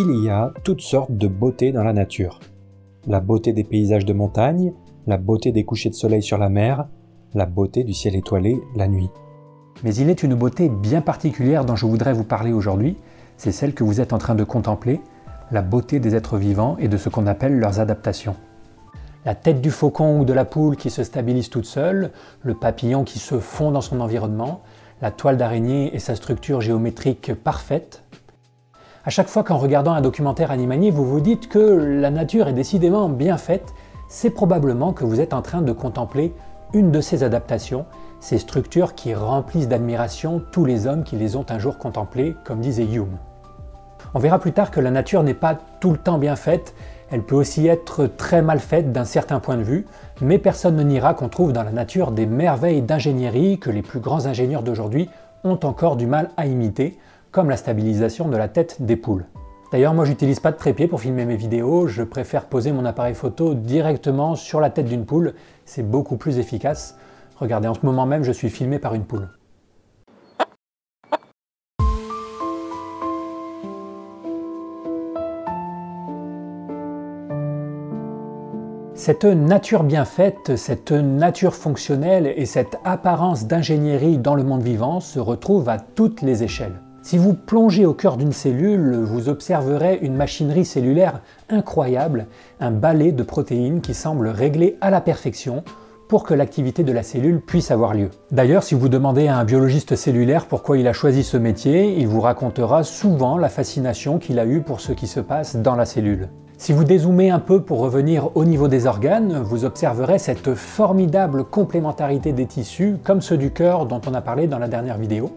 Il y a toutes sortes de beautés dans la nature. La beauté des paysages de montagne, la beauté des couchers de soleil sur la mer, la beauté du ciel étoilé la nuit. Mais il est une beauté bien particulière dont je voudrais vous parler aujourd'hui, c'est celle que vous êtes en train de contempler, la beauté des êtres vivants et de ce qu'on appelle leurs adaptations. La tête du faucon ou de la poule qui se stabilise toute seule, le papillon qui se fond dans son environnement, la toile d'araignée et sa structure géométrique parfaite. À chaque fois qu'en regardant un documentaire animalier, vous vous dites que la nature est décidément bien faite, c'est probablement que vous êtes en train de contempler une de ces adaptations, ces structures qui remplissent d'admiration tous les hommes qui les ont un jour contemplées, comme disait Hume. On verra plus tard que la nature n'est pas tout le temps bien faite, elle peut aussi être très mal faite d'un certain point de vue, mais personne ne niera qu'on trouve dans la nature des merveilles d'ingénierie que les plus grands ingénieurs d'aujourd'hui ont encore du mal à imiter, comme la stabilisation de la tête des poules. D'ailleurs, moi j'utilise pas de trépied pour filmer mes vidéos, je préfère poser mon appareil photo directement sur la tête d'une poule, c'est beaucoup plus efficace. Regardez, en ce moment même, je suis filmé par une poule. Cette nature bien faite, cette nature fonctionnelle et cette apparence d'ingénierie dans le monde vivant se retrouvent à toutes les échelles. Si vous plongez au cœur d'une cellule, vous observerez une machinerie cellulaire incroyable, un balai de protéines qui semble réglé à la perfection pour que l'activité de la cellule puisse avoir lieu. D'ailleurs, si vous demandez à un biologiste cellulaire pourquoi il a choisi ce métier, il vous racontera souvent la fascination qu'il a eue pour ce qui se passe dans la cellule. Si vous dézoomez un peu pour revenir au niveau des organes, vous observerez cette formidable complémentarité des tissus, comme ceux du cœur dont on a parlé dans la dernière vidéo.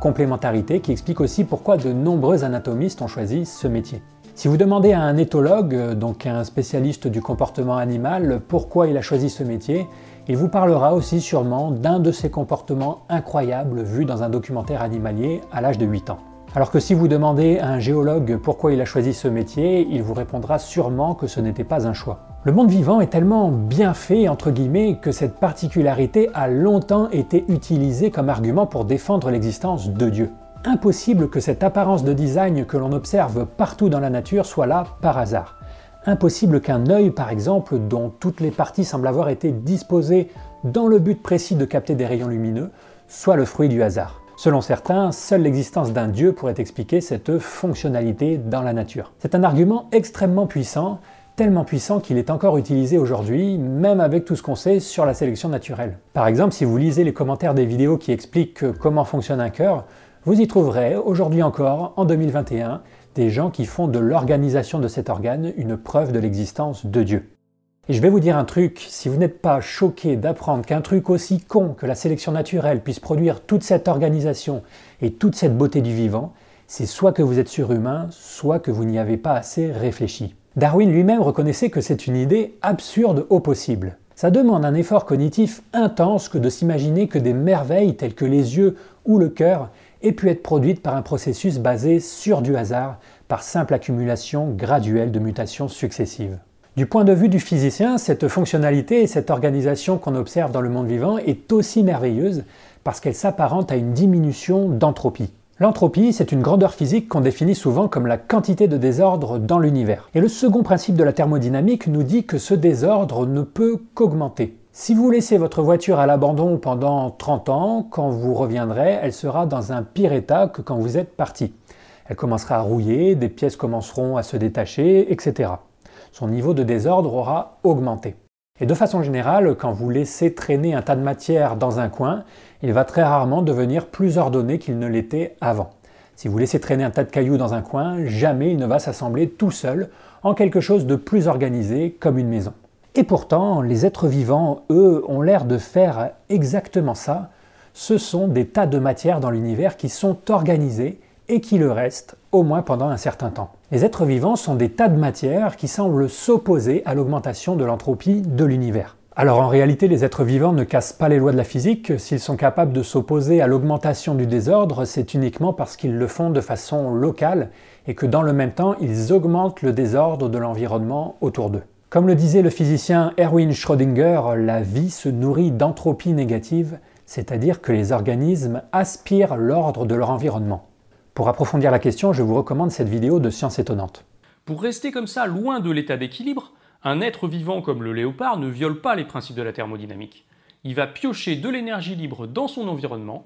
Complémentarité qui explique aussi pourquoi de nombreux anatomistes ont choisi ce métier. Si vous demandez à un éthologue, donc un spécialiste du comportement animal, pourquoi il a choisi ce métier, il vous parlera aussi sûrement d'un de ces comportements incroyables vus dans un documentaire animalier à l'âge de 8 ans. Alors que si vous demandez à un géologue pourquoi il a choisi ce métier, il vous répondra sûrement que ce n'était pas un choix. Le monde vivant est tellement bien fait, que cette particularité a longtemps été utilisée comme argument pour défendre l'existence de Dieu. Impossible que cette apparence de design que l'on observe partout dans la nature soit là par hasard. Impossible qu'un œil, par exemple, dont toutes les parties semblent avoir été disposées dans le but précis de capter des rayons lumineux, soit le fruit du hasard. Selon certains, seule l'existence d'un Dieu pourrait expliquer cette fonctionnalité dans la nature. C'est un argument extrêmement puissant, tellement puissant qu'il est encore utilisé aujourd'hui, même avec tout ce qu'on sait sur la sélection naturelle. Par exemple, si vous lisez les commentaires des vidéos qui expliquent comment fonctionne un cœur, vous y trouverez aujourd'hui encore, en 2021, des gens qui font de l'organisation de cet organe une preuve de l'existence de Dieu. Et je vais vous dire un truc, si vous n'êtes pas choqué d'apprendre qu'un truc aussi con que la sélection naturelle puisse produire toute cette organisation et toute cette beauté du vivant, c'est soit que vous êtes surhumain, soit que vous n'y avez pas assez réfléchi. Darwin lui-même reconnaissait que c'est une idée absurde au possible. Ça demande un effort cognitif intense que de s'imaginer que des merveilles telles que les yeux ou le cœur aient pu être produites par un processus basé sur du hasard, par simple accumulation graduelle de mutations successives. Du point de vue du physicien, cette fonctionnalité et cette organisation qu'on observe dans le monde vivant est aussi merveilleuse parce qu'elle s'apparente à une diminution d'entropie. L'entropie, c'est une grandeur physique qu'on définit souvent comme la quantité de désordre dans l'univers. Et le second principe de la thermodynamique nous dit que ce désordre ne peut qu'augmenter. Si vous laissez votre voiture à l'abandon pendant 30 ans, quand vous reviendrez, elle sera dans un pire état que quand vous êtes parti. Elle commencera à rouiller, des pièces commenceront à se détacher, etc son niveau de désordre aura augmenté. Et de façon générale, quand vous laissez traîner un tas de matière dans un coin, il va très rarement devenir plus ordonné qu'il ne l'était avant. Si vous laissez traîner un tas de cailloux dans un coin, jamais il ne va s'assembler tout seul en quelque chose de plus organisé comme une maison. Et pourtant, les êtres vivants, eux, ont l'air de faire exactement ça. Ce sont des tas de matières dans l'univers qui sont organisés et qui le restent, au moins pendant un certain temps. Les êtres vivants sont des tas de matière qui semblent s'opposer à l'augmentation de l'entropie de l'univers. Alors en réalité, les êtres vivants ne cassent pas les lois de la physique. S'ils sont capables de s'opposer à l'augmentation du désordre, c'est uniquement parce qu'ils le font de façon locale et que dans le même temps, ils augmentent le désordre de l'environnement autour d'eux. Comme le disait le physicien Erwin Schrödinger, la vie se nourrit d'entropie négative, c'est-à-dire que les organismes aspirent l'ordre de leur environnement. Pour approfondir la question, je vous recommande cette vidéo de Science étonnante. Pour rester comme ça, loin de l'état d'équilibre, un être vivant comme le léopard ne viole pas les principes de la thermodynamique. Il va piocher de l'énergie libre dans son environnement,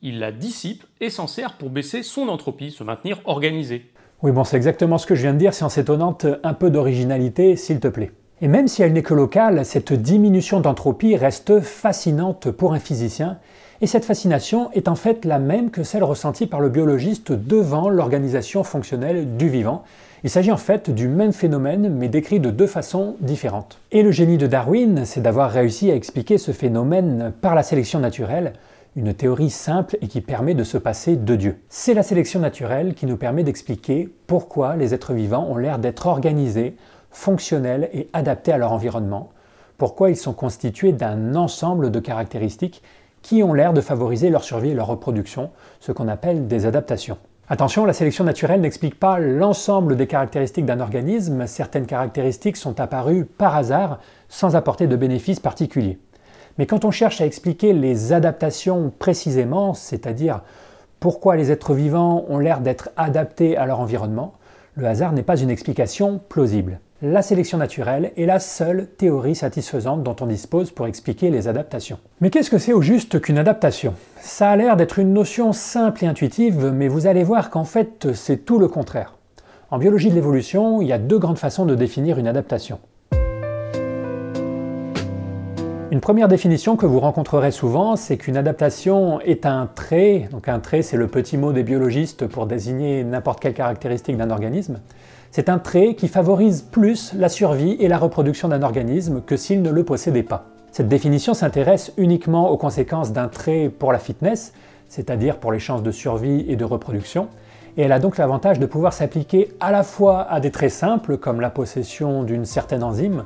il la dissipe et s'en sert pour baisser son entropie, se maintenir organisé. Oui, bon, c'est exactement ce que je viens de dire, science étonnante, un peu d'originalité, s'il te plaît. Et même si elle n'est que locale, cette diminution d'entropie reste fascinante pour un physicien, et cette fascination est en fait la même que celle ressentie par le biologiste devant l'organisation fonctionnelle du vivant. Il s'agit en fait du même phénomène, mais décrit de deux façons différentes. Et le génie de Darwin, c'est d'avoir réussi à expliquer ce phénomène par la sélection naturelle, une théorie simple et qui permet de se passer de Dieu. C'est la sélection naturelle qui nous permet d'expliquer pourquoi les êtres vivants ont l'air d'être organisés, fonctionnels et adaptés à leur environnement, pourquoi ils sont constitués d'un ensemble de caractéristiques qui ont l'air de favoriser leur survie et leur reproduction, ce qu'on appelle des adaptations. Attention, la sélection naturelle n'explique pas l'ensemble des caractéristiques d'un organisme, certaines caractéristiques sont apparues par hasard sans apporter de bénéfices particuliers. Mais quand on cherche à expliquer les adaptations précisément, c'est-à-dire pourquoi les êtres vivants ont l'air d'être adaptés à leur environnement, le hasard n'est pas une explication plausible. La sélection naturelle est la seule théorie satisfaisante dont on dispose pour expliquer les adaptations. Mais qu'est-ce que c'est au juste qu'une adaptation? Ça a l'air d'être une notion simple et intuitive, mais vous allez voir qu'en fait c'est tout le contraire. En biologie de l'évolution, il y a deux grandes façons de définir une adaptation. Une première définition que vous rencontrerez souvent, c'est qu'une adaptation est un trait, donc un trait c'est le petit mot des biologistes pour désigner n'importe quelle caractéristique d'un organisme, c'est un trait qui favorise plus la survie et la reproduction d'un organisme que s'il ne le possédait pas. Cette définition s'intéresse uniquement aux conséquences d'un trait pour la fitness, c'est-à-dire pour les chances de survie et de reproduction, et elle a donc l'avantage de pouvoir s'appliquer à la fois à des traits simples comme la possession d'une certaine enzyme,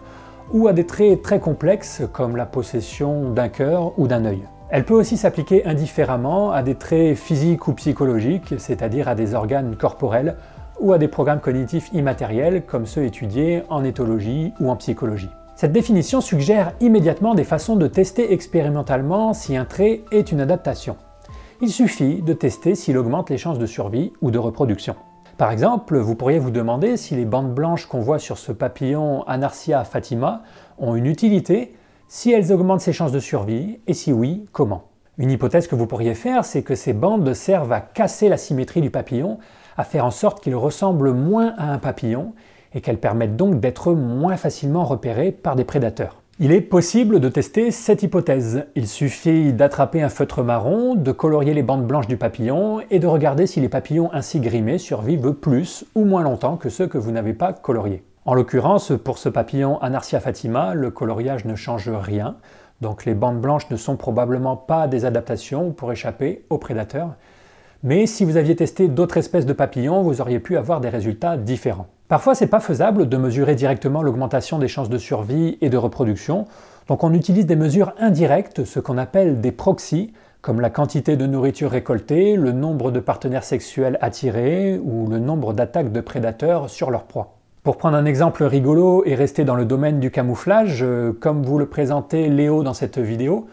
ou à des traits très complexes comme la possession d'un cœur ou d'un œil. Elle peut aussi s'appliquer indifféremment à des traits physiques ou psychologiques, c'est-à-dire à des organes corporels ou à des programmes cognitifs immatériels comme ceux étudiés en éthologie ou en psychologie. Cette définition suggère immédiatement des façons de tester expérimentalement si un trait est une adaptation. Il suffit de tester s'il augmente les chances de survie ou de reproduction. Par exemple, vous pourriez vous demander si les bandes blanches qu'on voit sur ce papillon Anarcia fatima ont une utilité, si elles augmentent ses chances de survie, et si oui, comment. Une hypothèse que vous pourriez faire, c'est que ces bandes servent à casser la symétrie du papillon, à faire en sorte qu'il ressemble moins à un papillon, et qu'elles permettent donc d'être moins facilement repérées par des prédateurs. Il est possible de tester cette hypothèse. Il suffit d'attraper un feutre marron, de colorier les bandes blanches du papillon et de regarder si les papillons ainsi grimés survivent plus ou moins longtemps que ceux que vous n'avez pas coloriés. En l'occurrence, pour ce papillon Anarcia fatima, le coloriage ne change rien, donc les bandes blanches ne sont probablement pas des adaptations pour échapper aux prédateurs. Mais si vous aviez testé d'autres espèces de papillons, vous auriez pu avoir des résultats différents. Parfois, c'est pas faisable de mesurer directement l'augmentation des chances de survie et de reproduction, donc on utilise des mesures indirectes, ce qu'on appelle des proxys, comme la quantité de nourriture récoltée, le nombre de partenaires sexuels attirés ou le nombre d'attaques de prédateurs sur leur proie. Pour prendre un exemple rigolo et rester dans le domaine du camouflage, euh, comme vous le présentez Léo dans cette vidéo,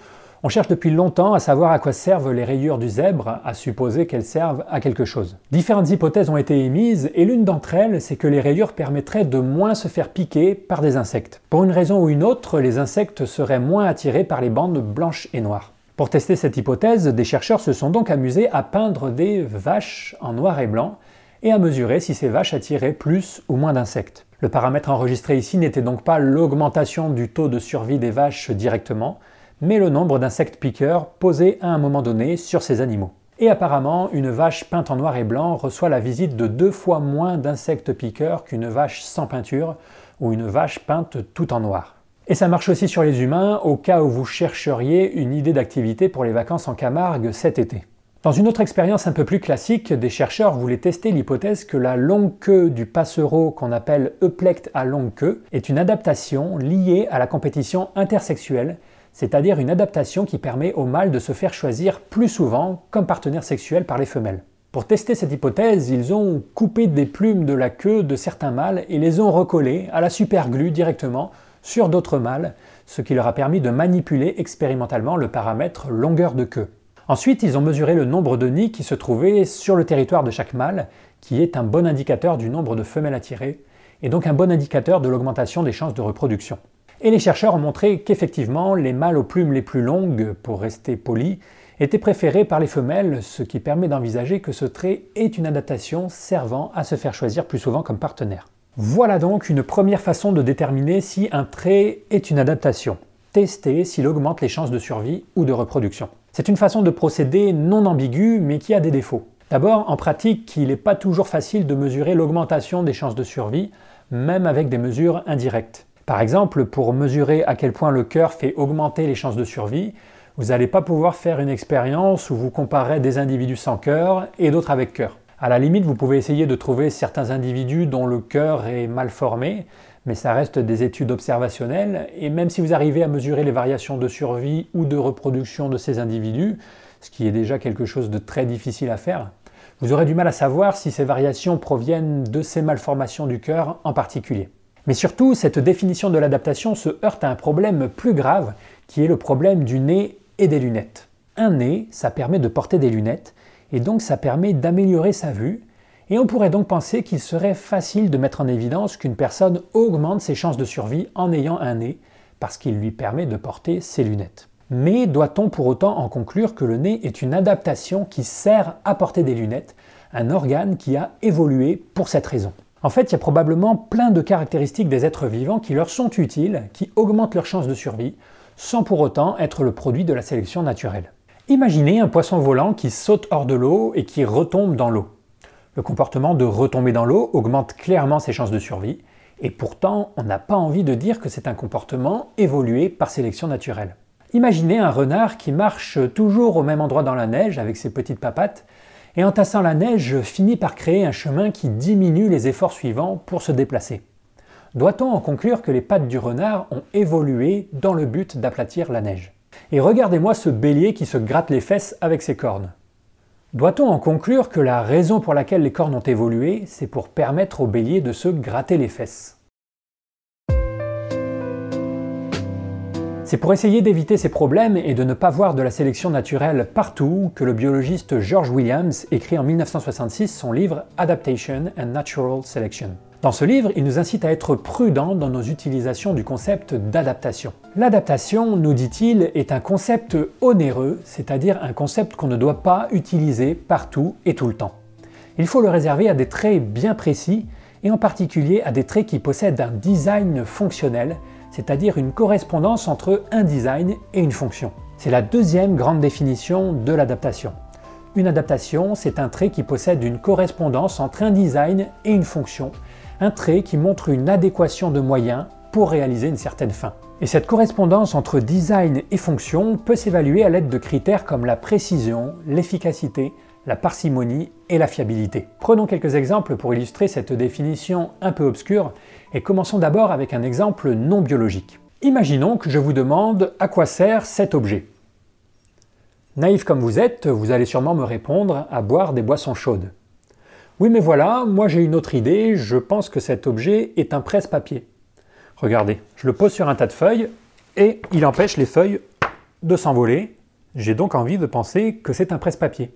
on cherche depuis longtemps à savoir à quoi servent les rayures du zèbre, à supposer qu'elles servent à quelque chose. Différentes hypothèses ont été émises et l'une d'entre elles, c'est que les rayures permettraient de moins se faire piquer par des insectes. Pour une raison ou une autre, les insectes seraient moins attirés par les bandes blanches et noires. Pour tester cette hypothèse, des chercheurs se sont donc amusés à peindre des vaches en noir et blanc et à mesurer si ces vaches attiraient plus ou moins d'insectes. Le paramètre enregistré ici n'était donc pas l'augmentation du taux de survie des vaches directement, mais le nombre d'insectes piqueurs posés à un moment donné sur ces animaux. Et apparemment, une vache peinte en noir et blanc reçoit la visite de deux fois moins d'insectes piqueurs qu'une vache sans peinture ou une vache peinte tout en noir. Et ça marche aussi sur les humains au cas où vous chercheriez une idée d'activité pour les vacances en Camargue cet été. Dans une autre expérience un peu plus classique, des chercheurs voulaient tester l'hypothèse que la longue queue du passereau qu'on appelle euplecte à longue queue est une adaptation liée à la compétition intersexuelle c'est-à-dire une adaptation qui permet aux mâles de se faire choisir plus souvent comme partenaire sexuel par les femelles. Pour tester cette hypothèse, ils ont coupé des plumes de la queue de certains mâles et les ont recollées à la superglue directement sur d'autres mâles, ce qui leur a permis de manipuler expérimentalement le paramètre longueur de queue. Ensuite, ils ont mesuré le nombre de nids qui se trouvaient sur le territoire de chaque mâle, qui est un bon indicateur du nombre de femelles attirées, et donc un bon indicateur de l'augmentation des chances de reproduction. Et les chercheurs ont montré qu'effectivement, les mâles aux plumes les plus longues, pour rester polis, étaient préférés par les femelles, ce qui permet d'envisager que ce trait est une adaptation servant à se faire choisir plus souvent comme partenaire. Voilà donc une première façon de déterminer si un trait est une adaptation. Tester s'il augmente les chances de survie ou de reproduction. C'est une façon de procéder non ambiguë mais qui a des défauts. D'abord, en pratique, il n'est pas toujours facile de mesurer l'augmentation des chances de survie, même avec des mesures indirectes. Par exemple, pour mesurer à quel point le cœur fait augmenter les chances de survie, vous n'allez pas pouvoir faire une expérience où vous comparez des individus sans cœur et d'autres avec cœur. À la limite, vous pouvez essayer de trouver certains individus dont le cœur est mal formé, mais ça reste des études observationnelles, et même si vous arrivez à mesurer les variations de survie ou de reproduction de ces individus, ce qui est déjà quelque chose de très difficile à faire, vous aurez du mal à savoir si ces variations proviennent de ces malformations du cœur en particulier. Mais surtout, cette définition de l'adaptation se heurte à un problème plus grave, qui est le problème du nez et des lunettes. Un nez, ça permet de porter des lunettes, et donc ça permet d'améliorer sa vue, et on pourrait donc penser qu'il serait facile de mettre en évidence qu'une personne augmente ses chances de survie en ayant un nez, parce qu'il lui permet de porter ses lunettes. Mais doit-on pour autant en conclure que le nez est une adaptation qui sert à porter des lunettes, un organe qui a évolué pour cette raison? En fait, il y a probablement plein de caractéristiques des êtres vivants qui leur sont utiles, qui augmentent leurs chances de survie, sans pour autant être le produit de la sélection naturelle. Imaginez un poisson volant qui saute hors de l'eau et qui retombe dans l'eau. Le comportement de retomber dans l'eau augmente clairement ses chances de survie, et pourtant on n'a pas envie de dire que c'est un comportement évolué par sélection naturelle. Imaginez un renard qui marche toujours au même endroit dans la neige avec ses petites papates, et en tassant la neige finit par créer un chemin qui diminue les efforts suivants pour se déplacer. Doit-on en conclure que les pattes du renard ont évolué dans le but d'aplatir la neige? Et regardez-moi ce bélier qui se gratte les fesses avec ses cornes. Doit-on en conclure que la raison pour laquelle les cornes ont évolué, c'est pour permettre au bélier de se gratter les fesses? C'est pour essayer d'éviter ces problèmes et de ne pas voir de la sélection naturelle partout que le biologiste George Williams écrit en 1966 son livre Adaptation and Natural Selection. Dans ce livre, il nous incite à être prudents dans nos utilisations du concept d'adaptation. L'adaptation, nous dit-il, est un concept onéreux, c'est-à-dire un concept qu'on ne doit pas utiliser partout et tout le temps. Il faut le réserver à des traits bien précis et en particulier à des traits qui possèdent un design fonctionnel, c'est-à-dire une correspondance entre un design et une fonction. C'est la deuxième grande définition de l'adaptation. Une adaptation, c'est un trait qui possède une correspondance entre un design et une fonction, un trait qui montre une adéquation de moyens pour réaliser une certaine fin. Et cette correspondance entre design et fonction peut s'évaluer à l'aide de critères comme la précision, l'efficacité, la parcimonie et la fiabilité. Prenons quelques exemples pour illustrer cette définition un peu obscure et commençons d'abord avec un exemple non biologique. Imaginons que je vous demande à quoi sert cet objet. Naïf comme vous êtes, vous allez sûrement me répondre à boire des boissons chaudes. Oui mais voilà, moi j'ai une autre idée, je pense que cet objet est un presse-papier. Regardez, je le pose sur un tas de feuilles et il empêche les feuilles de s'envoler. J'ai donc envie de penser que c'est un presse-papier.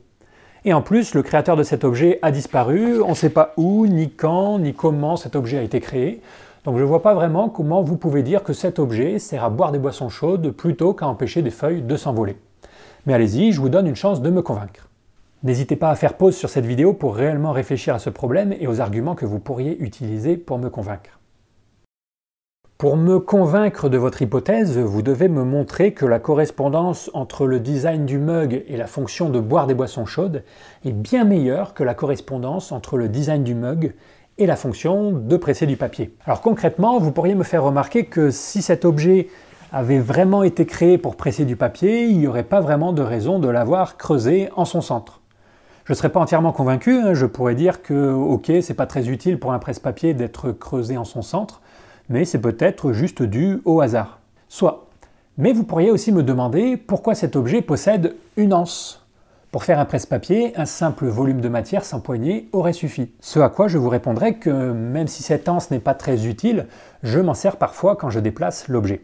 Et en plus, le créateur de cet objet a disparu, on ne sait pas où, ni quand, ni comment cet objet a été créé. Donc je ne vois pas vraiment comment vous pouvez dire que cet objet sert à boire des boissons chaudes plutôt qu'à empêcher des feuilles de s'envoler. Mais allez-y, je vous donne une chance de me convaincre. N'hésitez pas à faire pause sur cette vidéo pour réellement réfléchir à ce problème et aux arguments que vous pourriez utiliser pour me convaincre. Pour me convaincre de votre hypothèse, vous devez me montrer que la correspondance entre le design du mug et la fonction de boire des boissons chaudes est bien meilleure que la correspondance entre le design du mug et la fonction de presser du papier. Alors concrètement, vous pourriez me faire remarquer que si cet objet avait vraiment été créé pour presser du papier, il n'y aurait pas vraiment de raison de l'avoir creusé en son centre. Je ne serais pas entièrement convaincu, hein. je pourrais dire que ok, c'est pas très utile pour un presse-papier d'être creusé en son centre, mais c'est peut-être juste dû au hasard. Soit. Mais vous pourriez aussi me demander pourquoi cet objet possède une anse. Pour faire un presse-papier, un simple volume de matière sans poignée aurait suffi. Ce à quoi je vous répondrai que même si cette anse n'est pas très utile, je m'en sers parfois quand je déplace l'objet.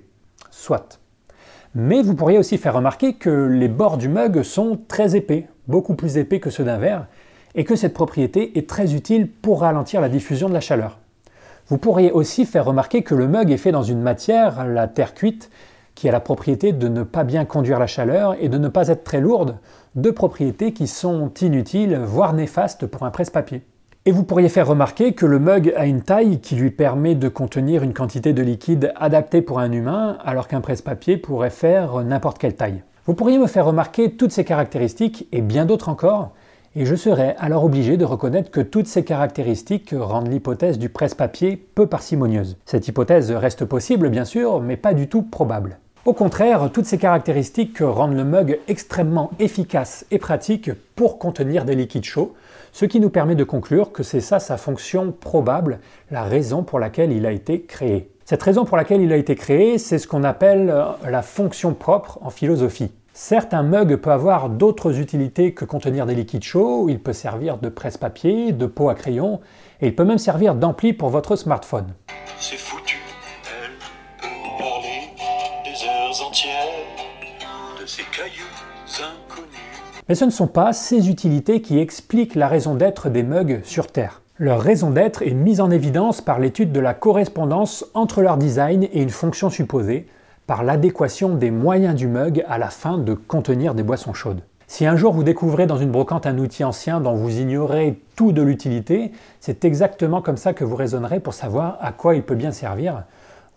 Soit. Mais vous pourriez aussi faire remarquer que les bords du mug sont très épais, beaucoup plus épais que ceux d'un verre, et que cette propriété est très utile pour ralentir la diffusion de la chaleur. Vous pourriez aussi faire remarquer que le mug est fait dans une matière, la terre cuite, qui a la propriété de ne pas bien conduire la chaleur et de ne pas être très lourde, deux propriétés qui sont inutiles, voire néfastes pour un presse-papier. Et vous pourriez faire remarquer que le mug a une taille qui lui permet de contenir une quantité de liquide adaptée pour un humain, alors qu'un presse-papier pourrait faire n'importe quelle taille. Vous pourriez me faire remarquer toutes ces caractéristiques et bien d'autres encore, et je serais alors obligé de reconnaître que toutes ces caractéristiques rendent l'hypothèse du presse-papier peu parcimonieuse. Cette hypothèse reste possible bien sûr, mais pas du tout probable. Au contraire, toutes ces caractéristiques rendent le mug extrêmement efficace et pratique pour contenir des liquides chauds, ce qui nous permet de conclure que c'est ça sa fonction probable, la raison pour laquelle il a été créé. Cette raison pour laquelle il a été créé, c'est ce qu'on appelle la fonction propre en philosophie. Certes, un mug peut avoir d'autres utilités que contenir des liquides chauds, il peut servir de presse-papier, de pot à crayon, et il peut même servir d'ampli pour votre smartphone. C'est foutu, elle peut parler des heures entières de ces cailloux inconnus. Mais ce ne sont pas ces utilités qui expliquent la raison d'être des mugs sur Terre. Leur raison d'être est mise en évidence par l'étude de la correspondance entre leur design et une fonction supposée, par l'adéquation des moyens du mug à la fin de contenir des boissons chaudes. Si un jour vous découvrez dans une brocante un outil ancien dont vous ignorez tout de l'utilité, c'est exactement comme ça que vous raisonnerez pour savoir à quoi il peut bien servir.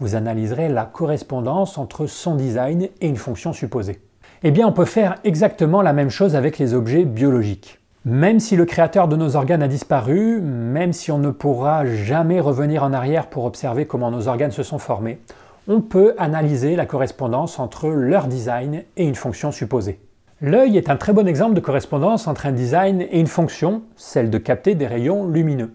Vous analyserez la correspondance entre son design et une fonction supposée. Eh bien, on peut faire exactement la même chose avec les objets biologiques. Même si le créateur de nos organes a disparu, même si on ne pourra jamais revenir en arrière pour observer comment nos organes se sont formés, on peut analyser la correspondance entre leur design et une fonction supposée. L'œil est un très bon exemple de correspondance entre un design et une fonction, celle de capter des rayons lumineux.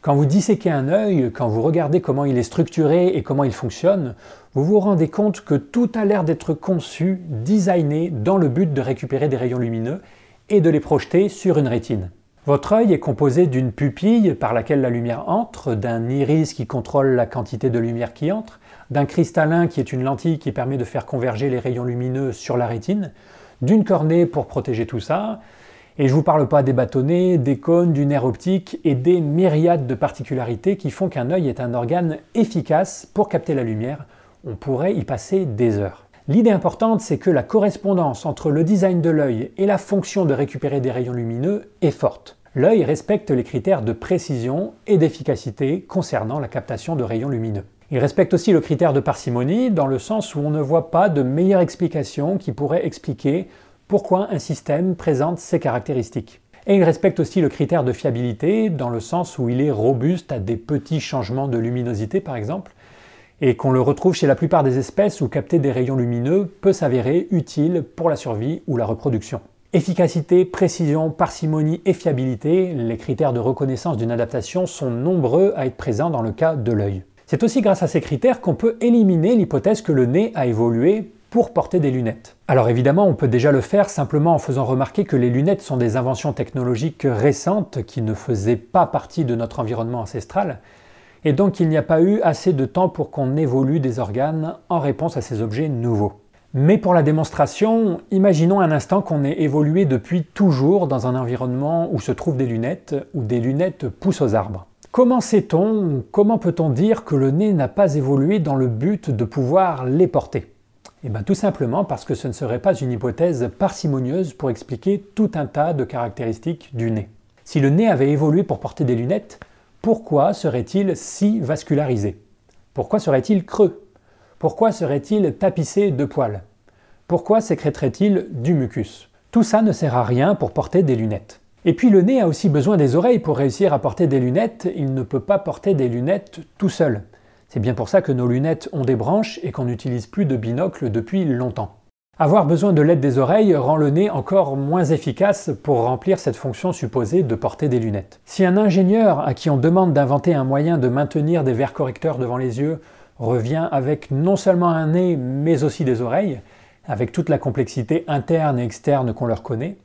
Quand vous disséquez un œil, quand vous regardez comment il est structuré et comment il fonctionne, vous vous rendez compte que tout a l'air d'être conçu, designé dans le but de récupérer des rayons lumineux et de les projeter sur une rétine. Votre œil est composé d'une pupille par laquelle la lumière entre, d'un iris qui contrôle la quantité de lumière qui entre, d'un cristallin qui est une lentille qui permet de faire converger les rayons lumineux sur la rétine, d'une cornée pour protéger tout ça, et je ne vous parle pas des bâtonnets, des cônes, du nerf optique et des myriades de particularités qui font qu'un œil est un organe efficace pour capter la lumière. On pourrait y passer des heures. L'idée importante, c'est que la correspondance entre le design de l'œil et la fonction de récupérer des rayons lumineux est forte. L'œil respecte les critères de précision et d'efficacité concernant la captation de rayons lumineux. Il respecte aussi le critère de parcimonie dans le sens où on ne voit pas de meilleure explication qui pourrait expliquer pourquoi un système présente ces caractéristiques. Et il respecte aussi le critère de fiabilité dans le sens où il est robuste à des petits changements de luminosité par exemple, et qu'on le retrouve chez la plupart des espèces où capter des rayons lumineux peut s'avérer utile pour la survie ou la reproduction. Efficacité, précision, parcimonie et fiabilité, les critères de reconnaissance d'une adaptation sont nombreux à être présents dans le cas de l'œil. C'est aussi grâce à ces critères qu'on peut éliminer l'hypothèse que le nez a évolué pour porter des lunettes. Alors évidemment, on peut déjà le faire simplement en faisant remarquer que les lunettes sont des inventions technologiques récentes qui ne faisaient pas partie de notre environnement ancestral, et donc il n'y a pas eu assez de temps pour qu'on évolue des organes en réponse à ces objets nouveaux. Mais pour la démonstration, imaginons un instant qu'on ait évolué depuis toujours dans un environnement où se trouvent des lunettes, où des lunettes poussent aux arbres. Comment sait-on, comment peut-on dire que le nez n'a pas évolué dans le but de pouvoir les porter? Eh bien, tout simplement parce que ce ne serait pas une hypothèse parcimonieuse pour expliquer tout un tas de caractéristiques du nez. Si le nez avait évolué pour porter des lunettes, pourquoi serait-il si vascularisé? Pourquoi serait-il creux? Pourquoi serait-il tapissé de poils? Pourquoi sécréterait-il du mucus? Tout ça ne sert à rien pour porter des lunettes. Et puis le nez a aussi besoin des oreilles pour réussir à porter des lunettes, il ne peut pas porter des lunettes tout seul. C'est bien pour ça que nos lunettes ont des branches et qu'on n'utilise plus de binocle depuis longtemps. Avoir besoin de l'aide des oreilles rend le nez encore moins efficace pour remplir cette fonction supposée de porter des lunettes. Si un ingénieur à qui on demande d'inventer un moyen de maintenir des verres correcteurs devant les yeux revient avec non seulement un nez mais aussi des oreilles, avec toute la complexité interne et externe qu'on leur connaît,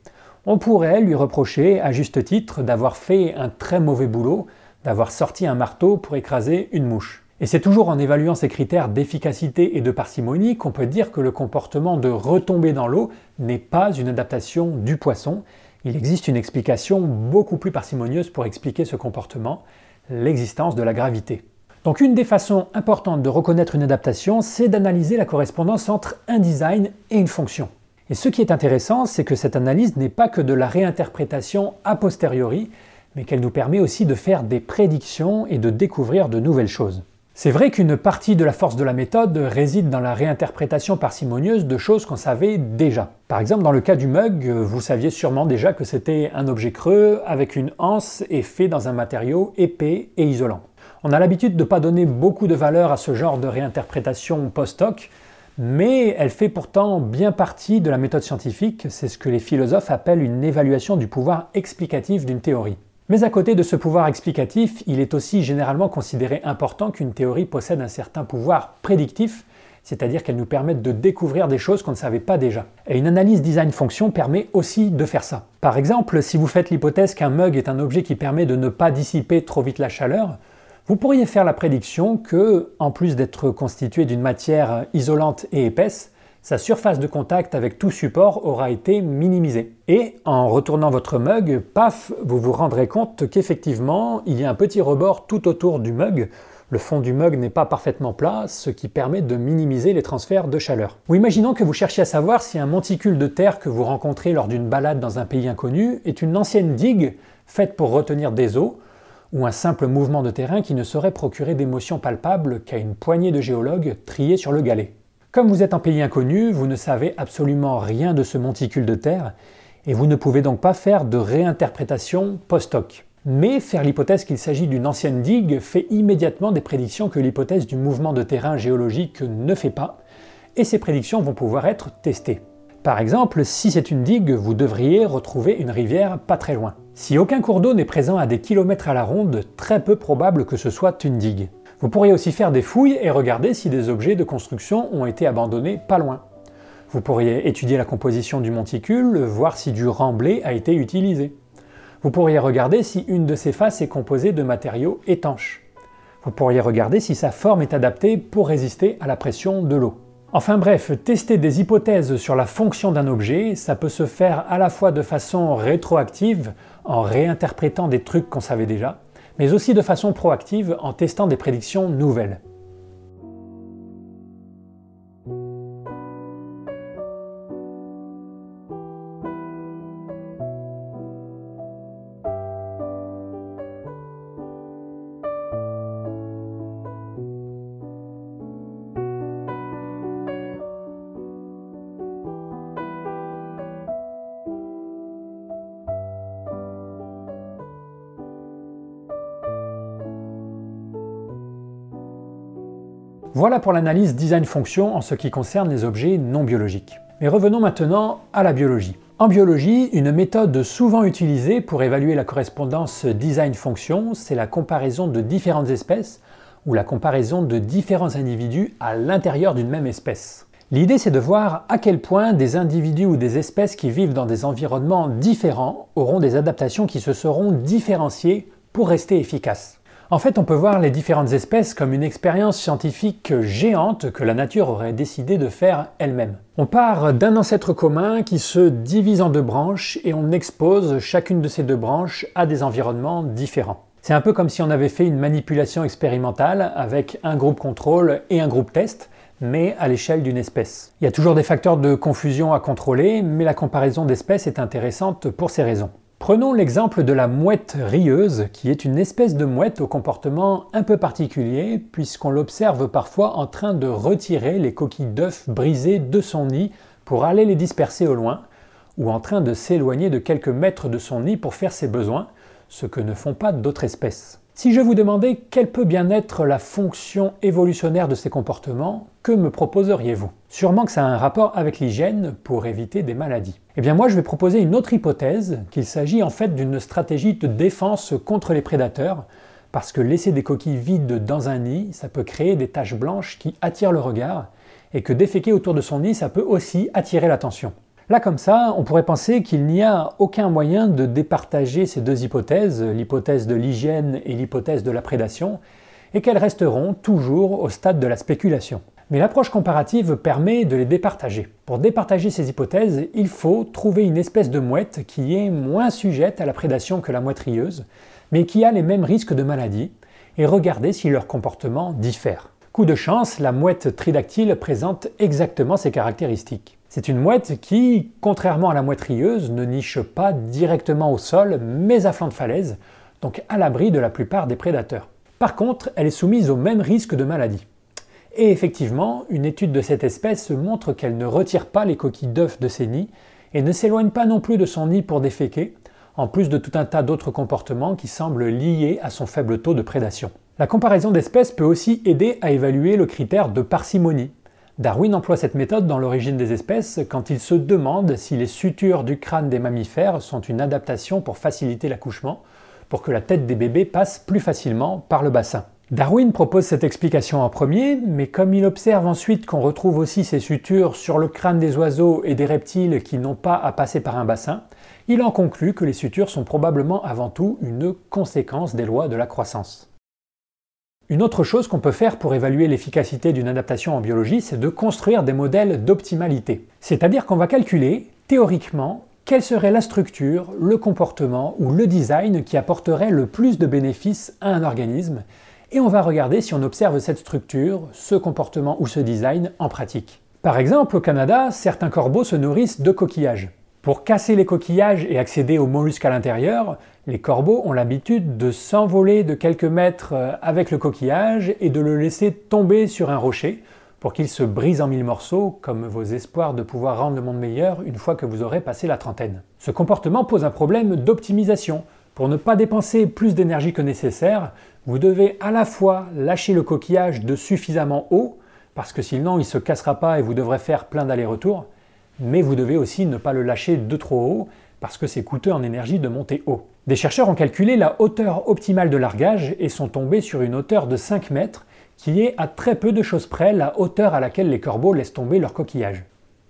on pourrait lui reprocher à juste titre d'avoir fait un très mauvais boulot, d'avoir sorti un marteau pour écraser une mouche. Et c'est toujours en évaluant ces critères d'efficacité et de parcimonie qu'on peut dire que le comportement de retomber dans l'eau n'est pas une adaptation du poisson. Il existe une explication beaucoup plus parcimonieuse pour expliquer ce comportement, l'existence de la gravité. Donc une des façons importantes de reconnaître une adaptation, c'est d'analyser la correspondance entre un design et une fonction. Et ce qui est intéressant, c'est que cette analyse n'est pas que de la réinterprétation a posteriori, mais qu'elle nous permet aussi de faire des prédictions et de découvrir de nouvelles choses. C'est vrai qu'une partie de la force de la méthode réside dans la réinterprétation parcimonieuse de choses qu'on savait déjà. Par exemple, dans le cas du mug, vous saviez sûrement déjà que c'était un objet creux avec une anse et fait dans un matériau épais et isolant. On a l'habitude de ne pas donner beaucoup de valeur à ce genre de réinterprétation post-hoc, mais elle fait pourtant bien partie de la méthode scientifique, c'est ce que les philosophes appellent une évaluation du pouvoir explicatif d'une théorie. Mais à côté de ce pouvoir explicatif, il est aussi généralement considéré important qu'une théorie possède un certain pouvoir prédictif, c'est-à-dire qu'elle nous permette de découvrir des choses qu'on ne savait pas déjà. Et une analyse design fonction permet aussi de faire ça. Par exemple, si vous faites l'hypothèse qu'un mug est un objet qui permet de ne pas dissiper trop vite la chaleur, vous pourriez faire la prédiction que, en plus d'être constitué d'une matière isolante et épaisse, sa surface de contact avec tout support aura été minimisée. Et en retournant votre mug, paf, vous vous rendrez compte qu'effectivement, il y a un petit rebord tout autour du mug. Le fond du mug n'est pas parfaitement plat, ce qui permet de minimiser les transferts de chaleur. Ou imaginons que vous cherchiez à savoir si un monticule de terre que vous rencontrez lors d'une balade dans un pays inconnu est une ancienne digue faite pour retenir des eaux, ou un simple mouvement de terrain qui ne saurait procurer d'émotions palpables qu'à une poignée de géologues triés sur le galet. Comme vous êtes un pays inconnu, vous ne savez absolument rien de ce monticule de terre et vous ne pouvez donc pas faire de réinterprétation post-hoc. Mais faire l'hypothèse qu'il s'agit d'une ancienne digue fait immédiatement des prédictions que l'hypothèse du mouvement de terrain géologique ne fait pas, et ces prédictions vont pouvoir être testées. Par exemple, si c'est une digue, vous devriez retrouver une rivière pas très loin. Si aucun cours d'eau n'est présent à des kilomètres à la ronde, très peu probable que ce soit une digue. Vous pourriez aussi faire des fouilles et regarder si des objets de construction ont été abandonnés pas loin. Vous pourriez étudier la composition du monticule, voir si du remblai a été utilisé. Vous pourriez regarder si une de ses faces est composée de matériaux étanches. Vous pourriez regarder si sa forme est adaptée pour résister à la pression de l'eau. Enfin bref, tester des hypothèses sur la fonction d'un objet, ça peut se faire à la fois de façon rétroactive, en réinterprétant des trucs qu'on savait déjà, mais aussi de façon proactive en testant des prédictions nouvelles. Voilà pour l'analyse design-fonction en ce qui concerne les objets non biologiques. Mais revenons maintenant à la biologie. En biologie, une méthode souvent utilisée pour évaluer la correspondance design-fonction, c'est la comparaison de différentes espèces ou la comparaison de différents individus à l'intérieur d'une même espèce. L'idée c'est de voir à quel point des individus ou des espèces qui vivent dans des environnements différents auront des adaptations qui se seront différenciées pour rester efficaces. En fait, on peut voir les différentes espèces comme une expérience scientifique géante que la nature aurait décidé de faire elle-même. On part d'un ancêtre commun qui se divise en deux branches et on expose chacune de ces deux branches à des environnements différents. C'est un peu comme si on avait fait une manipulation expérimentale avec un groupe contrôle et un groupe test, mais à l'échelle d'une espèce. Il y a toujours des facteurs de confusion à contrôler, mais la comparaison d'espèces est intéressante pour ces raisons. Prenons l'exemple de la mouette rieuse, qui est une espèce de mouette au comportement un peu particulier, puisqu'on l'observe parfois en train de retirer les coquilles d'œufs brisées de son nid pour aller les disperser au loin, ou en train de s'éloigner de quelques mètres de son nid pour faire ses besoins, ce que ne font pas d'autres espèces. Si je vous demandais quelle peut bien être la fonction évolutionnaire de ces comportements, que me proposeriez-vous? Sûrement que ça a un rapport avec l'hygiène pour éviter des maladies. Eh bien moi je vais proposer une autre hypothèse, qu'il s'agit en fait d'une stratégie de défense contre les prédateurs, parce que laisser des coquilles vides dans un nid, ça peut créer des taches blanches qui attirent le regard, et que déféquer autour de son nid, ça peut aussi attirer l'attention. Là, comme ça, on pourrait penser qu'il n'y a aucun moyen de départager ces deux hypothèses, l'hypothèse de l'hygiène et l'hypothèse de la prédation, et qu'elles resteront toujours au stade de la spéculation. Mais l'approche comparative permet de les départager. Pour départager ces hypothèses, il faut trouver une espèce de mouette qui est moins sujette à la prédation que la mouette rieuse, mais qui a les mêmes risques de maladie, et regarder si leur comportement diffère. Coup de chance, la mouette tridactyle présente exactement ces caractéristiques. C'est une mouette qui, contrairement à la mouette rieuse, ne niche pas directement au sol, mais à flanc de falaise, donc à l'abri de la plupart des prédateurs. Par contre, elle est soumise au même risque de maladie. Et effectivement, une étude de cette espèce montre qu'elle ne retire pas les coquilles d'œufs de ses nids et ne s'éloigne pas non plus de son nid pour déféquer, en plus de tout un tas d'autres comportements qui semblent liés à son faible taux de prédation. La comparaison d'espèces peut aussi aider à évaluer le critère de parcimonie. Darwin emploie cette méthode dans l'origine des espèces quand il se demande si les sutures du crâne des mammifères sont une adaptation pour faciliter l'accouchement, pour que la tête des bébés passe plus facilement par le bassin. Darwin propose cette explication en premier, mais comme il observe ensuite qu'on retrouve aussi ces sutures sur le crâne des oiseaux et des reptiles qui n'ont pas à passer par un bassin, il en conclut que les sutures sont probablement avant tout une conséquence des lois de la croissance. Une autre chose qu'on peut faire pour évaluer l'efficacité d'une adaptation en biologie, c'est de construire des modèles d'optimalité. C'est-à-dire qu'on va calculer, théoriquement, quelle serait la structure, le comportement ou le design qui apporterait le plus de bénéfices à un organisme, et on va regarder si on observe cette structure, ce comportement ou ce design en pratique. Par exemple, au Canada, certains corbeaux se nourrissent de coquillages. Pour casser les coquillages et accéder aux mollusques à l'intérieur, les corbeaux ont l'habitude de s'envoler de quelques mètres euh, avec le coquillage et de le laisser tomber sur un rocher pour qu'il se brise en mille morceaux, comme vos espoirs de pouvoir rendre le monde meilleur une fois que vous aurez passé la trentaine. Ce comportement pose un problème d'optimisation. Pour ne pas dépenser plus d'énergie que nécessaire, vous devez à la fois lâcher le coquillage de suffisamment haut, parce que sinon il ne se cassera pas et vous devrez faire plein d'allers-retours, mais vous devez aussi ne pas le lâcher de trop haut, parce que c'est coûteux en énergie de monter haut. Des chercheurs ont calculé la hauteur optimale de largage et sont tombés sur une hauteur de 5 mètres, qui est à très peu de choses près la hauteur à laquelle les corbeaux laissent tomber leur coquillage.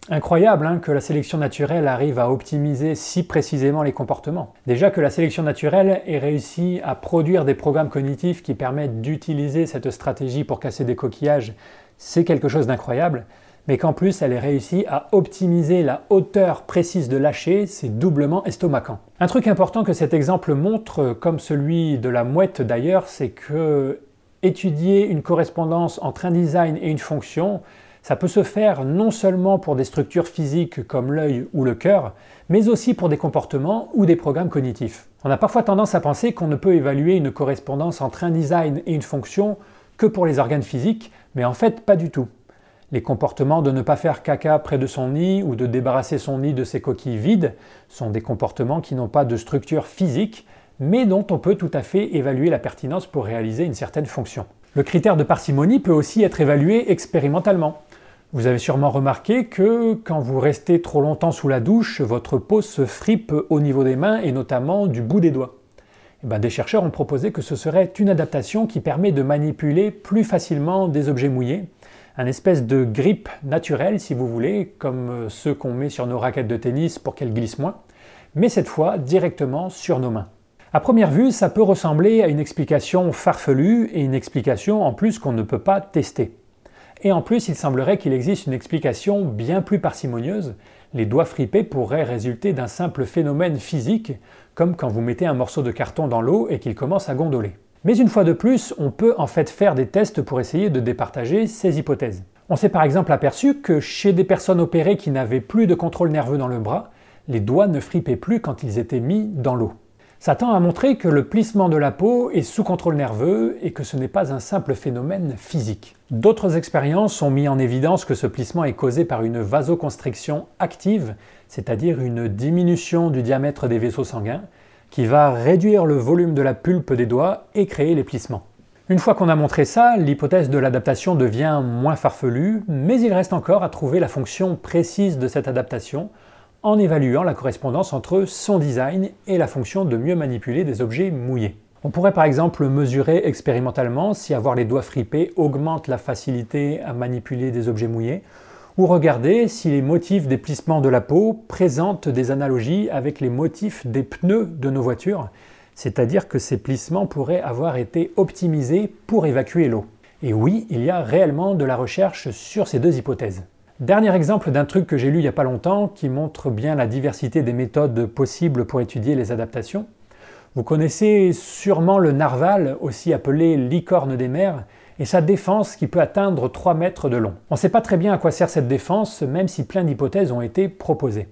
Incroyable hein, que la sélection naturelle arrive à optimiser si précisément les comportements. Déjà que la sélection naturelle ait réussi à produire des programmes cognitifs qui permettent d'utiliser cette stratégie pour casser des coquillages, c'est quelque chose d'incroyable. Mais qu'en plus elle ait réussi à optimiser la hauteur précise de lâcher, c'est doublement estomacant. Un truc important que cet exemple montre, comme celui de la mouette d'ailleurs, c'est que étudier une correspondance entre un design et une fonction, ça peut se faire non seulement pour des structures physiques comme l'œil ou le cœur, mais aussi pour des comportements ou des programmes cognitifs. On a parfois tendance à penser qu'on ne peut évaluer une correspondance entre un design et une fonction que pour les organes physiques, mais en fait pas du tout. Les comportements de ne pas faire caca près de son nid ou de débarrasser son nid de ses coquilles vides sont des comportements qui n'ont pas de structure physique, mais dont on peut tout à fait évaluer la pertinence pour réaliser une certaine fonction. Le critère de parcimonie peut aussi être évalué expérimentalement. Vous avez sûrement remarqué que quand vous restez trop longtemps sous la douche, votre peau se fripe au niveau des mains et notamment du bout des doigts. Eh ben, des chercheurs ont proposé que ce serait une adaptation qui permet de manipuler plus facilement des objets mouillés, un espèce de grippe naturel si vous voulez, comme ceux qu'on met sur nos raquettes de tennis pour qu'elles glissent moins, mais cette fois directement sur nos mains. À première vue, ça peut ressembler à une explication farfelue et une explication en plus qu'on ne peut pas tester. Et en plus, il semblerait qu'il existe une explication bien plus parcimonieuse. Les doigts fripés pourraient résulter d'un simple phénomène physique, comme quand vous mettez un morceau de carton dans l'eau et qu'il commence à gondoler. Mais une fois de plus, on peut en fait faire des tests pour essayer de départager ces hypothèses. On s'est par exemple aperçu que chez des personnes opérées qui n'avaient plus de contrôle nerveux dans le bras, les doigts ne fripaient plus quand ils étaient mis dans l'eau. Ça tend à montrer que le plissement de la peau est sous contrôle nerveux et que ce n'est pas un simple phénomène physique. D'autres expériences ont mis en évidence que ce plissement est causé par une vasoconstriction active, c'est-à-dire une diminution du diamètre des vaisseaux sanguins, qui va réduire le volume de la pulpe des doigts et créer les plissements. Une fois qu'on a montré ça, l'hypothèse de l'adaptation devient moins farfelue, mais il reste encore à trouver la fonction précise de cette adaptation en évaluant la correspondance entre son design et la fonction de mieux manipuler des objets mouillés. On pourrait par exemple mesurer expérimentalement si avoir les doigts fripés augmente la facilité à manipuler des objets mouillés, ou regarder si les motifs des plissements de la peau présentent des analogies avec les motifs des pneus de nos voitures, c'est-à-dire que ces plissements pourraient avoir été optimisés pour évacuer l'eau. Et oui, il y a réellement de la recherche sur ces deux hypothèses. Dernier exemple d'un truc que j'ai lu il n'y a pas longtemps qui montre bien la diversité des méthodes possibles pour étudier les adaptations. Vous connaissez sûrement le narval, aussi appelé licorne des mers, et sa défense qui peut atteindre 3 mètres de long. On ne sait pas très bien à quoi sert cette défense, même si plein d'hypothèses ont été proposées.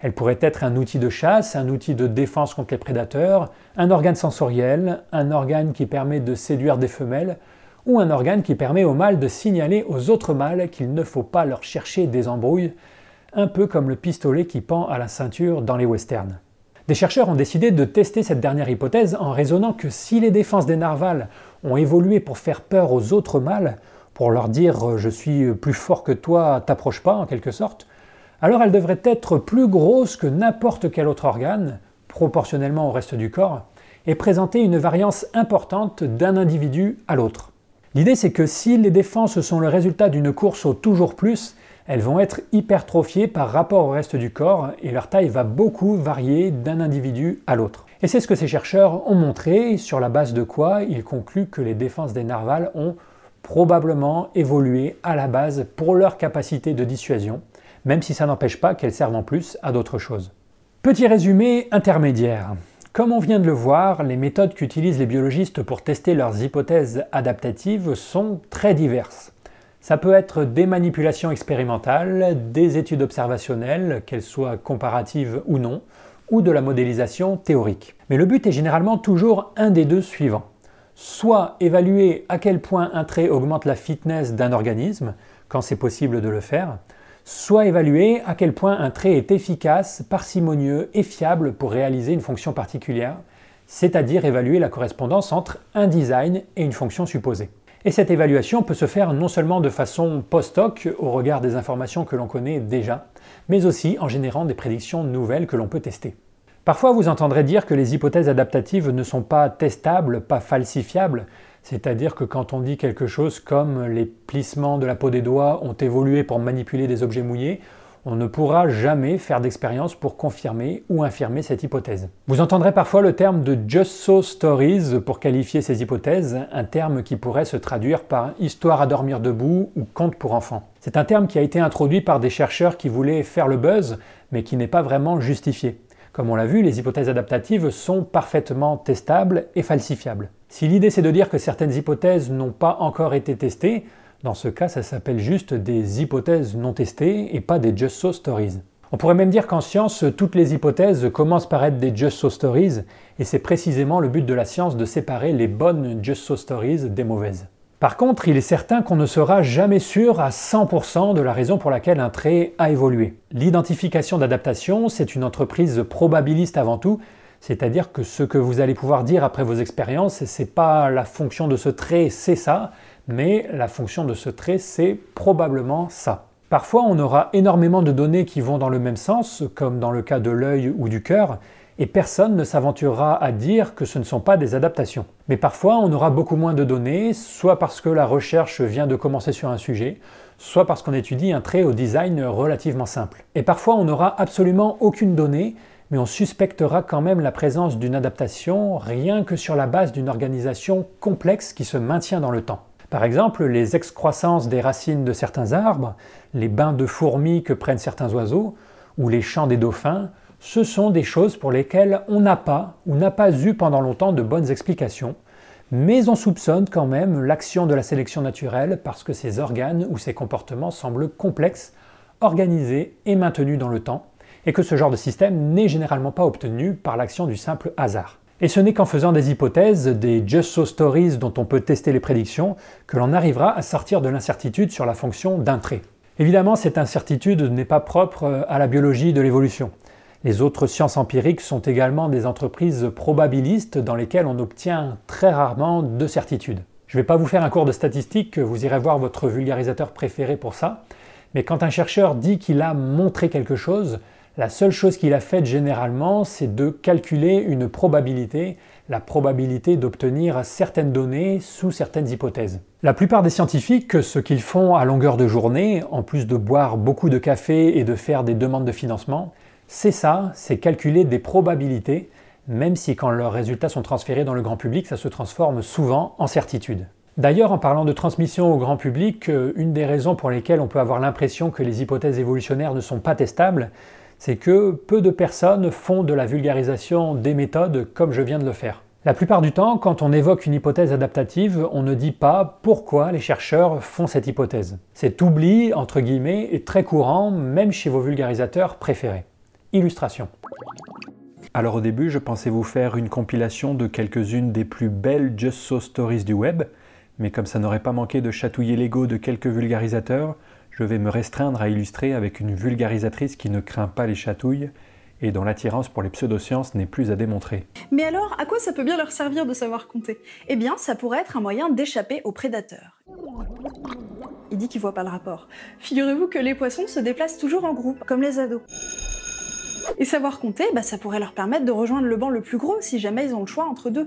Elle pourrait être un outil de chasse, un outil de défense contre les prédateurs, un organe sensoriel, un organe qui permet de séduire des femelles, ou un organe qui permet aux mâles de signaler aux autres mâles qu'il ne faut pas leur chercher des embrouilles, un peu comme le pistolet qui pend à la ceinture dans les westerns. Des chercheurs ont décidé de tester cette dernière hypothèse en raisonnant que si les défenses des narvals ont évolué pour faire peur aux autres mâles, pour leur dire je suis plus fort que toi, t'approche pas en quelque sorte, alors elle devrait être plus grosse que n'importe quel autre organe, proportionnellement au reste du corps, et présenter une variance importante d'un individu à l'autre. L'idée c'est que si les défenses sont le résultat d'une course au toujours plus, elles vont être hypertrophiées par rapport au reste du corps et leur taille va beaucoup varier d'un individu à l'autre. Et c'est ce que ces chercheurs ont montré, sur la base de quoi ils concluent que les défenses des narvals ont probablement évolué à la base pour leur capacité de dissuasion, même si ça n'empêche pas qu'elles servent en plus à d'autres choses. Petit résumé intermédiaire. Comme on vient de le voir, les méthodes qu'utilisent les biologistes pour tester leurs hypothèses adaptatives sont très diverses. Ça peut être des manipulations expérimentales, des études observationnelles, qu'elles soient comparatives ou non, ou de la modélisation théorique. Mais le but est généralement toujours un des deux suivants. Soit évaluer à quel point un trait augmente la fitness d'un organisme, quand c'est possible de le faire, soit évaluer à quel point un trait est efficace, parcimonieux et fiable pour réaliser une fonction particulière, c'est-à-dire évaluer la correspondance entre un design et une fonction supposée. Et cette évaluation peut se faire non seulement de façon post-hoc au regard des informations que l'on connaît déjà, mais aussi en générant des prédictions nouvelles que l'on peut tester. Parfois vous entendrez dire que les hypothèses adaptatives ne sont pas testables, pas falsifiables, c'est-à-dire que quand on dit quelque chose comme les plissements de la peau des doigts ont évolué pour manipuler des objets mouillés, on ne pourra jamais faire d'expérience pour confirmer ou infirmer cette hypothèse. Vous entendrez parfois le terme de just so stories pour qualifier ces hypothèses, un terme qui pourrait se traduire par histoire à dormir debout ou conte pour enfants. C'est un terme qui a été introduit par des chercheurs qui voulaient faire le buzz, mais qui n'est pas vraiment justifié. Comme on l'a vu, les hypothèses adaptatives sont parfaitement testables et falsifiables. Si l'idée c'est de dire que certaines hypothèses n'ont pas encore été testées, dans ce cas ça s'appelle juste des hypothèses non testées et pas des just so stories. On pourrait même dire qu'en science, toutes les hypothèses commencent par être des just so stories, et c'est précisément le but de la science de séparer les bonnes just so stories des mauvaises. Par contre, il est certain qu'on ne sera jamais sûr à 100% de la raison pour laquelle un trait a évolué. L'identification d'adaptation, c'est une entreprise probabiliste avant tout, c'est-à-dire que ce que vous allez pouvoir dire après vos expériences, ce n'est pas la fonction de ce trait, c'est ça, mais la fonction de ce trait, c'est probablement ça. Parfois, on aura énormément de données qui vont dans le même sens, comme dans le cas de l'œil ou du cœur, et personne ne s'aventurera à dire que ce ne sont pas des adaptations. Mais parfois, on aura beaucoup moins de données, soit parce que la recherche vient de commencer sur un sujet, soit parce qu'on étudie un trait au design relativement simple. Et parfois, on n'aura absolument aucune donnée, mais on suspectera quand même la présence d'une adaptation rien que sur la base d'une organisation complexe qui se maintient dans le temps. Par exemple, les excroissances des racines de certains arbres, les bains de fourmis que prennent certains oiseaux, ou les chants des dauphins, ce sont des choses pour lesquelles on n'a pas ou n'a pas eu pendant longtemps de bonnes explications, mais on soupçonne quand même l'action de la sélection naturelle parce que ces organes ou ces comportements semblent complexes, organisés et maintenus dans le temps, et que ce genre de système n'est généralement pas obtenu par l'action du simple hasard. Et ce n'est qu'en faisant des hypothèses, des just so stories dont on peut tester les prédictions, que l'on arrivera à sortir de l'incertitude sur la fonction d'un trait. Évidemment, cette incertitude n'est pas propre à la biologie de l'évolution. Les autres sciences empiriques sont également des entreprises probabilistes dans lesquelles on obtient très rarement de certitude. Je ne vais pas vous faire un cours de statistique, vous irez voir votre vulgarisateur préféré pour ça, mais quand un chercheur dit qu'il a montré quelque chose, la seule chose qu'il a faite généralement, c'est de calculer une probabilité, la probabilité d'obtenir certaines données sous certaines hypothèses. La plupart des scientifiques, ce qu'ils font à longueur de journée, en plus de boire beaucoup de café et de faire des demandes de financement, c'est ça, c'est calculer des probabilités, même si quand leurs résultats sont transférés dans le grand public, ça se transforme souvent en certitude. D'ailleurs, en parlant de transmission au grand public, euh, une des raisons pour lesquelles on peut avoir l'impression que les hypothèses évolutionnaires ne sont pas testables, c'est que peu de personnes font de la vulgarisation des méthodes comme je viens de le faire. La plupart du temps, quand on évoque une hypothèse adaptative, on ne dit pas pourquoi les chercheurs font cette hypothèse. Cet oubli, entre guillemets, est très courant, même chez vos vulgarisateurs préférés. Illustration. Alors au début, je pensais vous faire une compilation de quelques-unes des plus belles Just So Stories du web, mais comme ça n'aurait pas manqué de chatouiller l'ego de quelques vulgarisateurs, je vais me restreindre à illustrer avec une vulgarisatrice qui ne craint pas les chatouilles et dont l'attirance pour les pseudosciences n'est plus à démontrer. Mais alors, à quoi ça peut bien leur servir de savoir compter? Eh bien, ça pourrait être un moyen d'échapper aux prédateurs. Il dit qu'il voit pas le rapport. Figurez-vous que les poissons se déplacent toujours en groupe, comme les ados. Et savoir compter, bah, ça pourrait leur permettre de rejoindre le banc le plus gros si jamais ils ont le choix entre deux.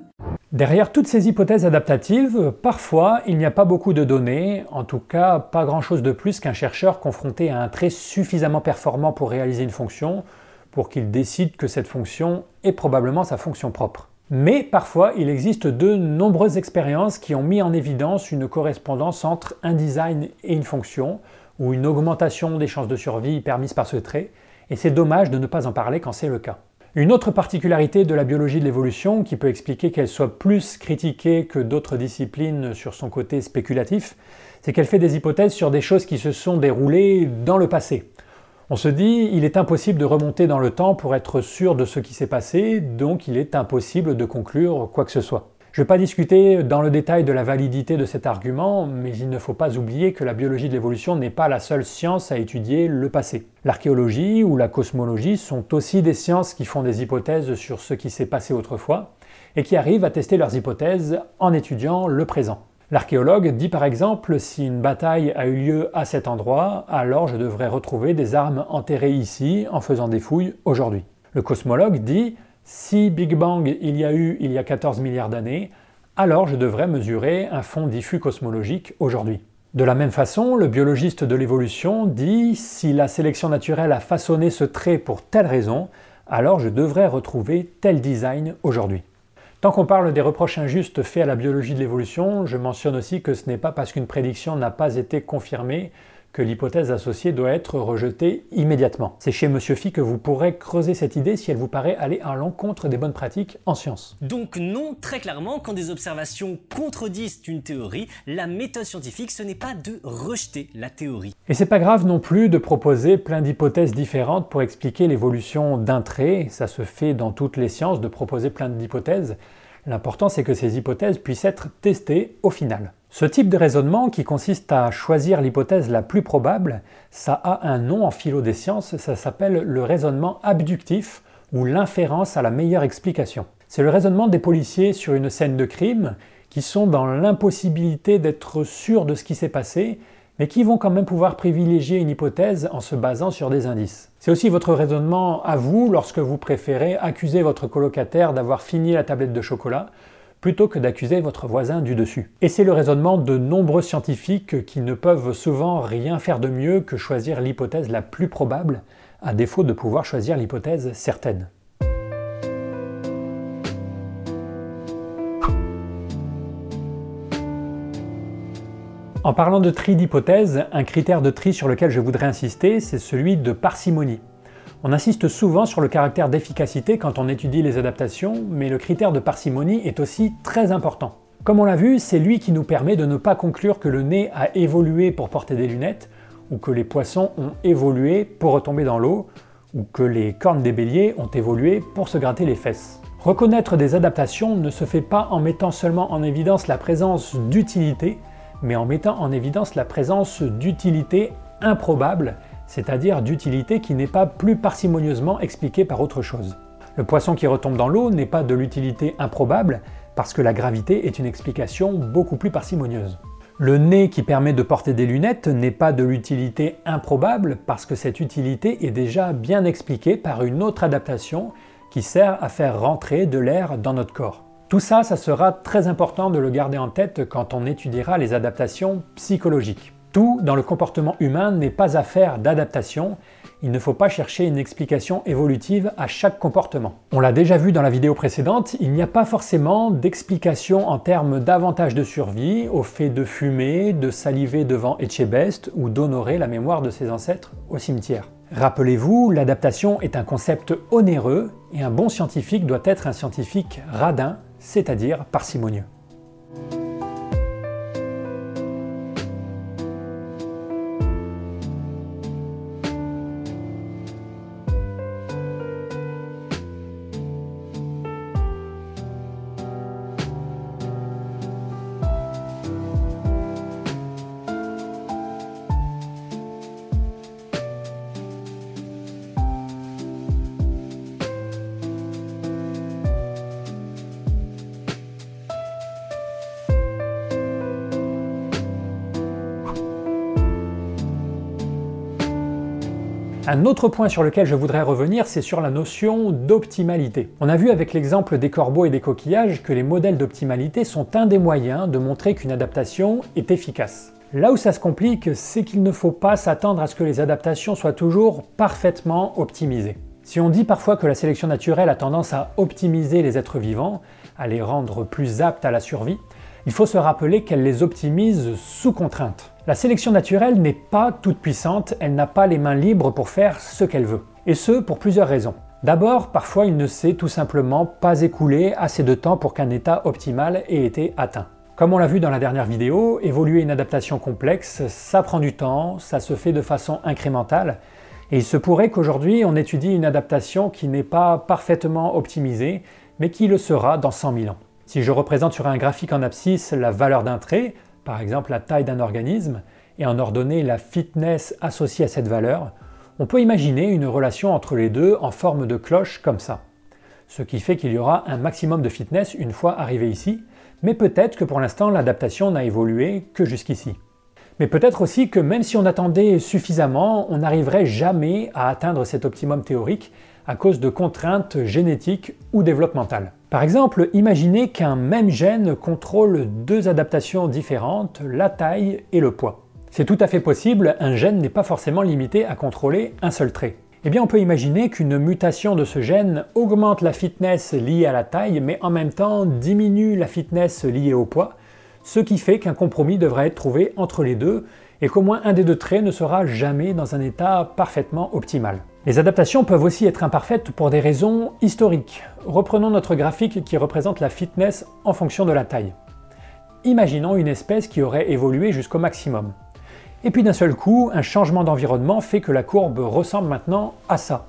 Derrière toutes ces hypothèses adaptatives, parfois il n'y a pas beaucoup de données, en tout cas pas grand-chose de plus qu'un chercheur confronté à un trait suffisamment performant pour réaliser une fonction, pour qu'il décide que cette fonction est probablement sa fonction propre. Mais parfois, il existe de nombreuses expériences qui ont mis en évidence une correspondance entre un design et une fonction, ou une augmentation des chances de survie permise par ce trait, et c'est dommage de ne pas en parler quand c'est le cas. Une autre particularité de la biologie de l'évolution qui peut expliquer qu'elle soit plus critiquée que d'autres disciplines sur son côté spéculatif, c'est qu'elle fait des hypothèses sur des choses qui se sont déroulées dans le passé. On se dit, il est impossible de remonter dans le temps pour être sûr de ce qui s'est passé, donc il est impossible de conclure quoi que ce soit. Je ne vais pas discuter dans le détail de la validité de cet argument, mais il ne faut pas oublier que la biologie de l'évolution n'est pas la seule science à étudier le passé. L'archéologie ou la cosmologie sont aussi des sciences qui font des hypothèses sur ce qui s'est passé autrefois et qui arrivent à tester leurs hypothèses en étudiant le présent. L'archéologue dit par exemple si une bataille a eu lieu à cet endroit, alors je devrais retrouver des armes enterrées ici en faisant des fouilles aujourd'hui. Le cosmologue dit si Big Bang il y a eu il y a 14 milliards d'années, alors je devrais mesurer un fond diffus cosmologique aujourd'hui. De la même façon, le biologiste de l'évolution dit si la sélection naturelle a façonné ce trait pour telle raison, alors je devrais retrouver tel design aujourd'hui. Tant qu'on parle des reproches injustes faits à la biologie de l'évolution, je mentionne aussi que ce n'est pas parce qu'une prédiction n'a pas été confirmée que l'hypothèse associée doit être rejetée immédiatement. C'est chez Monsieur Phi que vous pourrez creuser cette idée si elle vous paraît aller à l'encontre des bonnes pratiques en science. Donc non, très clairement, quand des observations contredisent une théorie, la méthode scientifique, ce n'est pas de rejeter la théorie. Et c'est pas grave non plus de proposer plein d'hypothèses différentes pour expliquer l'évolution d'un trait, ça se fait dans toutes les sciences de proposer plein d'hypothèses. L'important c'est que ces hypothèses puissent être testées au final. Ce type de raisonnement, qui consiste à choisir l'hypothèse la plus probable, ça a un nom en philo des sciences, ça s'appelle le raisonnement abductif ou l'inférence à la meilleure explication. C'est le raisonnement des policiers sur une scène de crime qui sont dans l'impossibilité d'être sûrs de ce qui s'est passé, mais qui vont quand même pouvoir privilégier une hypothèse en se basant sur des indices. C'est aussi votre raisonnement à vous lorsque vous préférez accuser votre colocataire d'avoir fini la tablette de chocolat plutôt que d'accuser votre voisin du dessus. Et c'est le raisonnement de nombreux scientifiques qui ne peuvent souvent rien faire de mieux que choisir l'hypothèse la plus probable, à défaut de pouvoir choisir l'hypothèse certaine. En parlant de tri d'hypothèses, un critère de tri sur lequel je voudrais insister, c'est celui de parcimonie. On insiste souvent sur le caractère d'efficacité quand on étudie les adaptations, mais le critère de parcimonie est aussi très important. Comme on l'a vu, c'est lui qui nous permet de ne pas conclure que le nez a évolué pour porter des lunettes, ou que les poissons ont évolué pour retomber dans l'eau, ou que les cornes des béliers ont évolué pour se gratter les fesses. Reconnaître des adaptations ne se fait pas en mettant seulement en évidence la présence d'utilité, mais en mettant en évidence la présence d'utilité improbable c'est-à-dire d'utilité qui n'est pas plus parcimonieusement expliquée par autre chose. Le poisson qui retombe dans l'eau n'est pas de l'utilité improbable, parce que la gravité est une explication beaucoup plus parcimonieuse. Le nez qui permet de porter des lunettes n'est pas de l'utilité improbable, parce que cette utilité est déjà bien expliquée par une autre adaptation qui sert à faire rentrer de l'air dans notre corps. Tout ça, ça sera très important de le garder en tête quand on étudiera les adaptations psychologiques. Tout dans le comportement humain n'est pas affaire d'adaptation, il ne faut pas chercher une explication évolutive à chaque comportement. On l'a déjà vu dans la vidéo précédente, il n'y a pas forcément d'explication en termes d'avantage de survie au fait de fumer, de saliver devant Etchebest ou d'honorer la mémoire de ses ancêtres au cimetière. Rappelez-vous, l'adaptation est un concept onéreux et un bon scientifique doit être un scientifique radin, c'est-à-dire parcimonieux. Un autre point sur lequel je voudrais revenir, c'est sur la notion d'optimalité. On a vu avec l'exemple des corbeaux et des coquillages que les modèles d'optimalité sont un des moyens de montrer qu'une adaptation est efficace. Là où ça se complique, c'est qu'il ne faut pas s'attendre à ce que les adaptations soient toujours parfaitement optimisées. Si on dit parfois que la sélection naturelle a tendance à optimiser les êtres vivants, à les rendre plus aptes à la survie, il faut se rappeler qu'elle les optimise sous contrainte. La sélection naturelle n'est pas toute puissante, elle n'a pas les mains libres pour faire ce qu'elle veut. Et ce, pour plusieurs raisons. D'abord, parfois il ne s'est tout simplement pas écoulé assez de temps pour qu'un état optimal ait été atteint. Comme on l'a vu dans la dernière vidéo, évoluer une adaptation complexe, ça prend du temps, ça se fait de façon incrémentale, et il se pourrait qu'aujourd'hui on étudie une adaptation qui n'est pas parfaitement optimisée, mais qui le sera dans 100 000 ans. Si je représente sur un graphique en abscisse la valeur d'un trait, par exemple la taille d'un organisme, et en ordonner la fitness associée à cette valeur, on peut imaginer une relation entre les deux en forme de cloche comme ça. Ce qui fait qu'il y aura un maximum de fitness une fois arrivé ici, mais peut-être que pour l'instant l'adaptation n'a évolué que jusqu'ici. Mais peut-être aussi que même si on attendait suffisamment, on n'arriverait jamais à atteindre cet optimum théorique à cause de contraintes génétiques ou développementales. Par exemple, imaginez qu'un même gène contrôle deux adaptations différentes, la taille et le poids. C'est tout à fait possible, un gène n'est pas forcément limité à contrôler un seul trait. Eh bien, on peut imaginer qu'une mutation de ce gène augmente la fitness liée à la taille, mais en même temps diminue la fitness liée au poids, ce qui fait qu'un compromis devrait être trouvé entre les deux, et qu'au moins un des deux traits ne sera jamais dans un état parfaitement optimal. Les adaptations peuvent aussi être imparfaites pour des raisons historiques. Reprenons notre graphique qui représente la fitness en fonction de la taille. Imaginons une espèce qui aurait évolué jusqu'au maximum. Et puis d'un seul coup, un changement d'environnement fait que la courbe ressemble maintenant à ça.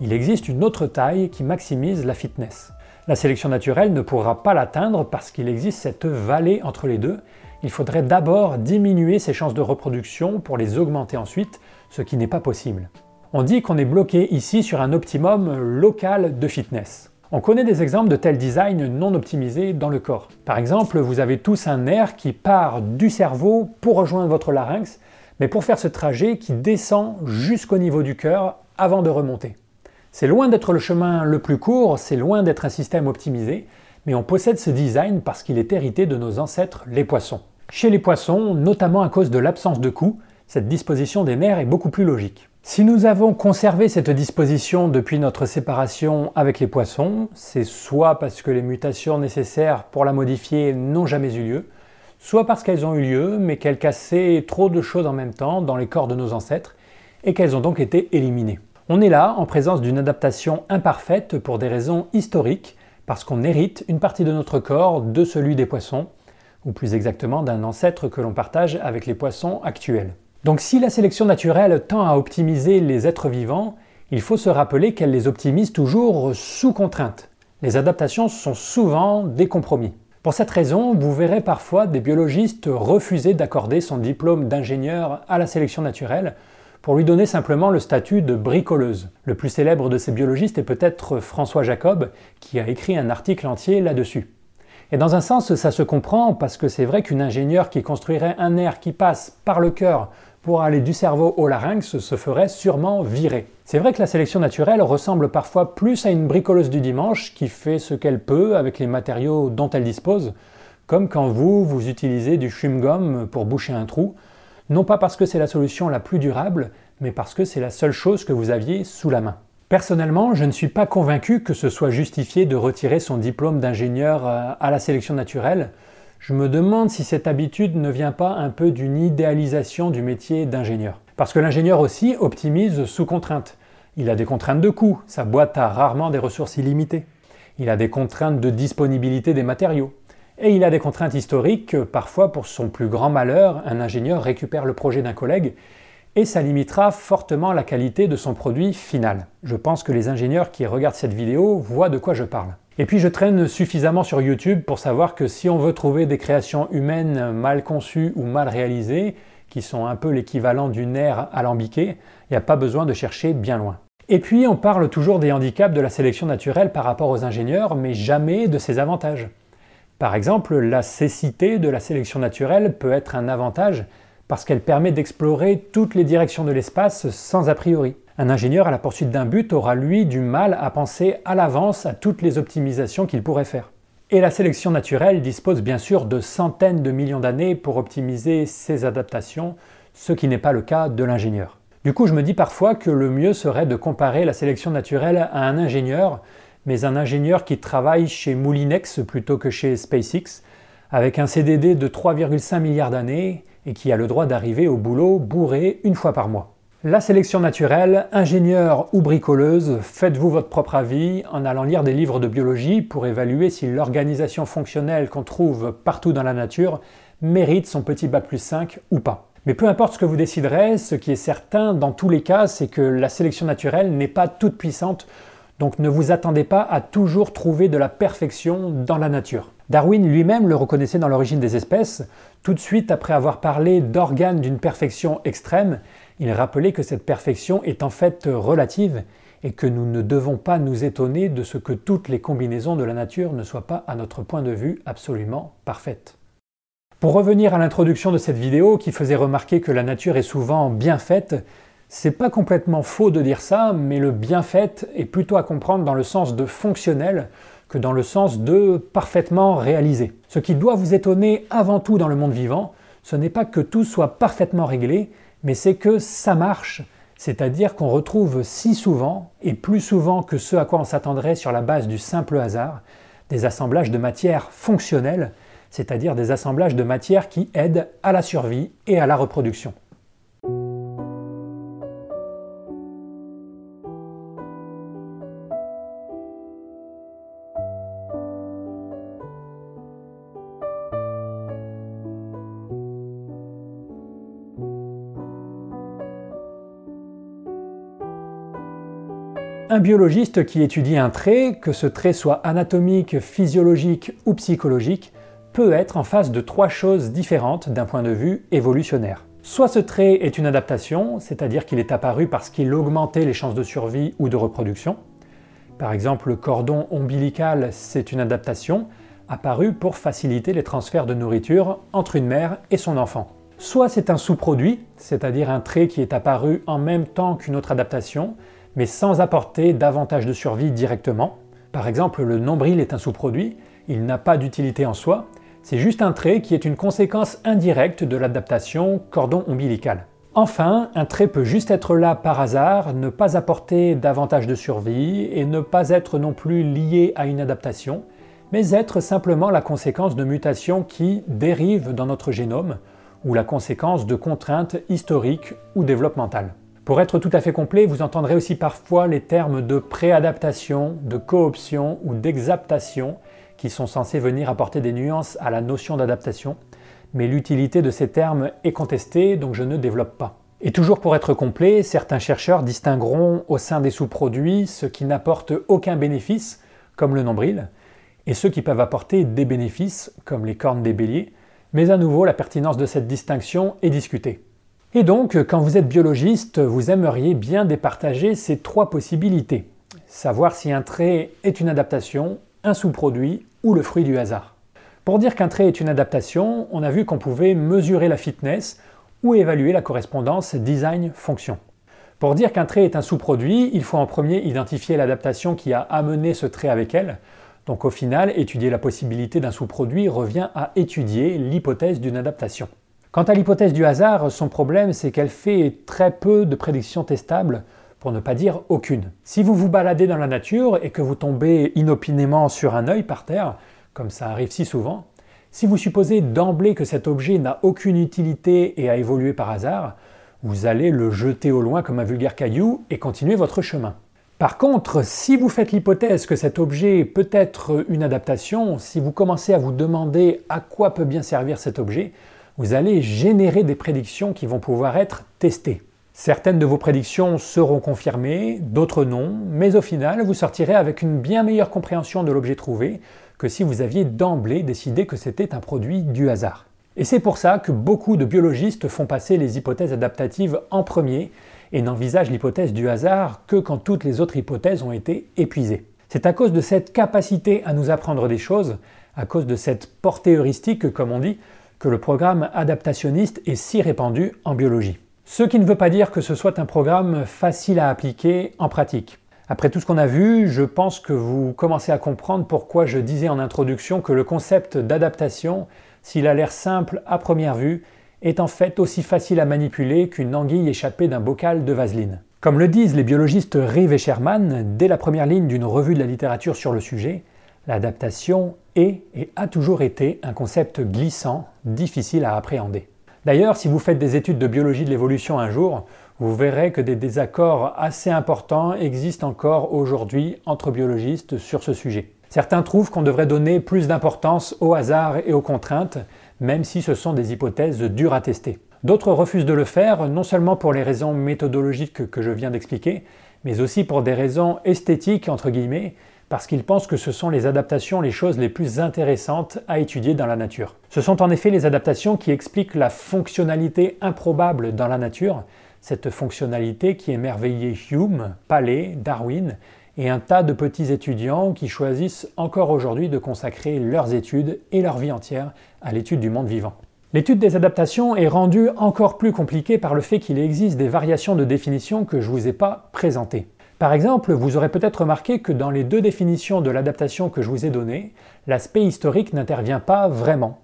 Il existe une autre taille qui maximise la fitness. La sélection naturelle ne pourra pas l'atteindre parce qu'il existe cette vallée entre les deux. Il faudrait d'abord diminuer ses chances de reproduction pour les augmenter ensuite, ce qui n'est pas possible on dit qu'on est bloqué ici sur un optimum local de fitness. On connaît des exemples de tels designs non optimisés dans le corps. Par exemple, vous avez tous un nerf qui part du cerveau pour rejoindre votre larynx, mais pour faire ce trajet qui descend jusqu'au niveau du cœur avant de remonter. C'est loin d'être le chemin le plus court, c'est loin d'être un système optimisé, mais on possède ce design parce qu'il est hérité de nos ancêtres les poissons. Chez les poissons, notamment à cause de l'absence de cou, cette disposition des nerfs est beaucoup plus logique. Si nous avons conservé cette disposition depuis notre séparation avec les poissons, c'est soit parce que les mutations nécessaires pour la modifier n'ont jamais eu lieu, soit parce qu'elles ont eu lieu mais qu'elles cassaient trop de choses en même temps dans les corps de nos ancêtres et qu'elles ont donc été éliminées. On est là en présence d'une adaptation imparfaite pour des raisons historiques, parce qu'on hérite une partie de notre corps de celui des poissons, ou plus exactement d'un ancêtre que l'on partage avec les poissons actuels. Donc si la sélection naturelle tend à optimiser les êtres vivants, il faut se rappeler qu'elle les optimise toujours sous contrainte. Les adaptations sont souvent des compromis. Pour cette raison, vous verrez parfois des biologistes refuser d'accorder son diplôme d'ingénieur à la sélection naturelle pour lui donner simplement le statut de bricoleuse. Le plus célèbre de ces biologistes est peut-être François Jacob, qui a écrit un article entier là-dessus. Et dans un sens, ça se comprend parce que c'est vrai qu'une ingénieure qui construirait un air qui passe par le cœur pour aller du cerveau au larynx se ferait sûrement virer. C'est vrai que la sélection naturelle ressemble parfois plus à une bricoleuse du dimanche qui fait ce qu'elle peut avec les matériaux dont elle dispose, comme quand vous, vous utilisez du chewing-gum pour boucher un trou, Non pas parce que c'est la solution la plus durable, mais parce que c'est la seule chose que vous aviez sous la main. Personnellement, je ne suis pas convaincu que ce soit justifié de retirer son diplôme d'ingénieur euh, à la sélection naturelle. Je me demande si cette habitude ne vient pas un peu d'une idéalisation du métier d'ingénieur. Parce que l'ingénieur aussi optimise sous contrainte. Il a des contraintes de coût, sa boîte a rarement des ressources illimitées. Il a des contraintes de disponibilité des matériaux. Et il a des contraintes historiques, parfois pour son plus grand malheur, un ingénieur récupère le projet d'un collègue et ça limitera fortement la qualité de son produit final. Je pense que les ingénieurs qui regardent cette vidéo voient de quoi je parle. Et puis je traîne suffisamment sur YouTube pour savoir que si on veut trouver des créations humaines mal conçues ou mal réalisées, qui sont un peu l'équivalent d'une aire alambiquée, il n'y a pas besoin de chercher bien loin. Et puis on parle toujours des handicaps de la sélection naturelle par rapport aux ingénieurs, mais jamais de ses avantages. Par exemple, la cécité de la sélection naturelle peut être un avantage parce qu'elle permet d'explorer toutes les directions de l'espace sans a priori. Un ingénieur à la poursuite d'un but aura lui du mal à penser à l'avance à toutes les optimisations qu'il pourrait faire. Et la sélection naturelle dispose bien sûr de centaines de millions d'années pour optimiser ses adaptations, ce qui n'est pas le cas de l'ingénieur. Du coup, je me dis parfois que le mieux serait de comparer la sélection naturelle à un ingénieur, mais un ingénieur qui travaille chez Moulinex plutôt que chez SpaceX, avec un CDD de 3,5 milliards d'années et qui a le droit d'arriver au boulot bourré une fois par mois. La sélection naturelle, ingénieur ou bricoleuse, faites-vous votre propre avis en allant lire des livres de biologie pour évaluer si l'organisation fonctionnelle qu'on trouve partout dans la nature mérite son petit bac plus 5 ou pas. Mais peu importe ce que vous déciderez, ce qui est certain dans tous les cas, c'est que la sélection naturelle n'est pas toute puissante, donc ne vous attendez pas à toujours trouver de la perfection dans la nature. Darwin lui-même le reconnaissait dans l'origine des espèces. Tout de suite après avoir parlé d'organes d'une perfection extrême, il rappelait que cette perfection est en fait relative et que nous ne devons pas nous étonner de ce que toutes les combinaisons de la nature ne soient pas, à notre point de vue, absolument parfaites. Pour revenir à l'introduction de cette vidéo qui faisait remarquer que la nature est souvent bien faite, c'est pas complètement faux de dire ça, mais le bien fait est plutôt à comprendre dans le sens de fonctionnel dans le sens de parfaitement réalisé. Ce qui doit vous étonner avant tout dans le monde vivant, ce n'est pas que tout soit parfaitement réglé, mais c'est que ça marche, c'est-à-dire qu'on retrouve si souvent, et plus souvent que ce à quoi on s'attendrait sur la base du simple hasard, des assemblages de matières fonctionnelles, c'est-à-dire des assemblages de matières qui aident à la survie et à la reproduction. Un biologiste qui étudie un trait, que ce trait soit anatomique, physiologique ou psychologique, peut être en face de trois choses différentes d'un point de vue évolutionnaire. Soit ce trait est une adaptation, c'est-à-dire qu'il est apparu parce qu'il augmentait les chances de survie ou de reproduction. Par exemple, le cordon ombilical, c'est une adaptation apparue pour faciliter les transferts de nourriture entre une mère et son enfant. Soit c'est un sous-produit, c'est-à-dire un trait qui est apparu en même temps qu'une autre adaptation, mais sans apporter davantage de survie directement. Par exemple, le nombril est un sous-produit, il n'a pas d'utilité en soi, c'est juste un trait qui est une conséquence indirecte de l'adaptation cordon ombilical. Enfin, un trait peut juste être là par hasard, ne pas apporter davantage de survie et ne pas être non plus lié à une adaptation, mais être simplement la conséquence de mutations qui dérivent dans notre génome ou la conséquence de contraintes historiques ou développementales. Pour être tout à fait complet, vous entendrez aussi parfois les termes de préadaptation, de cooption ou d'exaptation qui sont censés venir apporter des nuances à la notion d'adaptation, mais l'utilité de ces termes est contestée, donc je ne développe pas. Et toujours pour être complet, certains chercheurs distingueront au sein des sous-produits ceux qui n'apportent aucun bénéfice, comme le nombril, et ceux qui peuvent apporter des bénéfices, comme les cornes des béliers, mais à nouveau la pertinence de cette distinction est discutée. Et donc, quand vous êtes biologiste, vous aimeriez bien départager ces trois possibilités. Savoir si un trait est une adaptation, un sous-produit ou le fruit du hasard. Pour dire qu'un trait est une adaptation, on a vu qu'on pouvait mesurer la fitness ou évaluer la correspondance design-fonction. Pour dire qu'un trait est un sous-produit, il faut en premier identifier l'adaptation qui a amené ce trait avec elle. Donc au final, étudier la possibilité d'un sous-produit revient à étudier l'hypothèse d'une adaptation. Quant à l'hypothèse du hasard, son problème c'est qu'elle fait très peu de prédictions testables, pour ne pas dire aucune. Si vous vous baladez dans la nature et que vous tombez inopinément sur un œil par terre, comme ça arrive si souvent, si vous supposez d'emblée que cet objet n'a aucune utilité et a évolué par hasard, vous allez le jeter au loin comme un vulgaire caillou et continuer votre chemin. Par contre, si vous faites l'hypothèse que cet objet peut être une adaptation, si vous commencez à vous demander à quoi peut bien servir cet objet, vous allez générer des prédictions qui vont pouvoir être testées. Certaines de vos prédictions seront confirmées, d'autres non, mais au final, vous sortirez avec une bien meilleure compréhension de l'objet trouvé que si vous aviez d'emblée décidé que c'était un produit du hasard. Et c'est pour ça que beaucoup de biologistes font passer les hypothèses adaptatives en premier et n'envisage l'hypothèse du hasard que quand toutes les autres hypothèses ont été épuisées. C'est à cause de cette capacité à nous apprendre des choses, à cause de cette portée heuristique, comme on dit, que le programme adaptationniste est si répandu en biologie. Ce qui ne veut pas dire que ce soit un programme facile à appliquer en pratique. Après tout ce qu'on a vu, je pense que vous commencez à comprendre pourquoi je disais en introduction que le concept d'adaptation, s'il a l'air simple à première vue, est en fait aussi facile à manipuler qu'une anguille échappée d'un bocal de vaseline. Comme le disent les biologistes Rive et Sherman dès la première ligne d'une revue de la littérature sur le sujet, l'adaptation est et a toujours été un concept glissant, difficile à appréhender. D'ailleurs, si vous faites des études de biologie de l'évolution un jour, vous verrez que des désaccords assez importants existent encore aujourd'hui entre biologistes sur ce sujet. Certains trouvent qu'on devrait donner plus d'importance au hasard et aux contraintes, même si ce sont des hypothèses dures à tester. D'autres refusent de le faire, non seulement pour les raisons méthodologiques que je viens d'expliquer, mais aussi pour des raisons esthétiques, entre guillemets, parce qu'ils pensent que ce sont les adaptations les choses les plus intéressantes à étudier dans la nature. Ce sont en effet les adaptations qui expliquent la fonctionnalité improbable dans la nature, cette fonctionnalité qui émerveillait Hume, Paley, Darwin et un tas de petits étudiants qui choisissent encore aujourd'hui de consacrer leurs études et leur vie entière à l'étude du monde vivant. L'étude des adaptations est rendue encore plus compliquée par le fait qu'il existe des variations de définition que je ne vous ai pas présentées. Par exemple, vous aurez peut-être remarqué que dans les deux définitions de l'adaptation que je vous ai données, l'aspect historique n'intervient pas vraiment.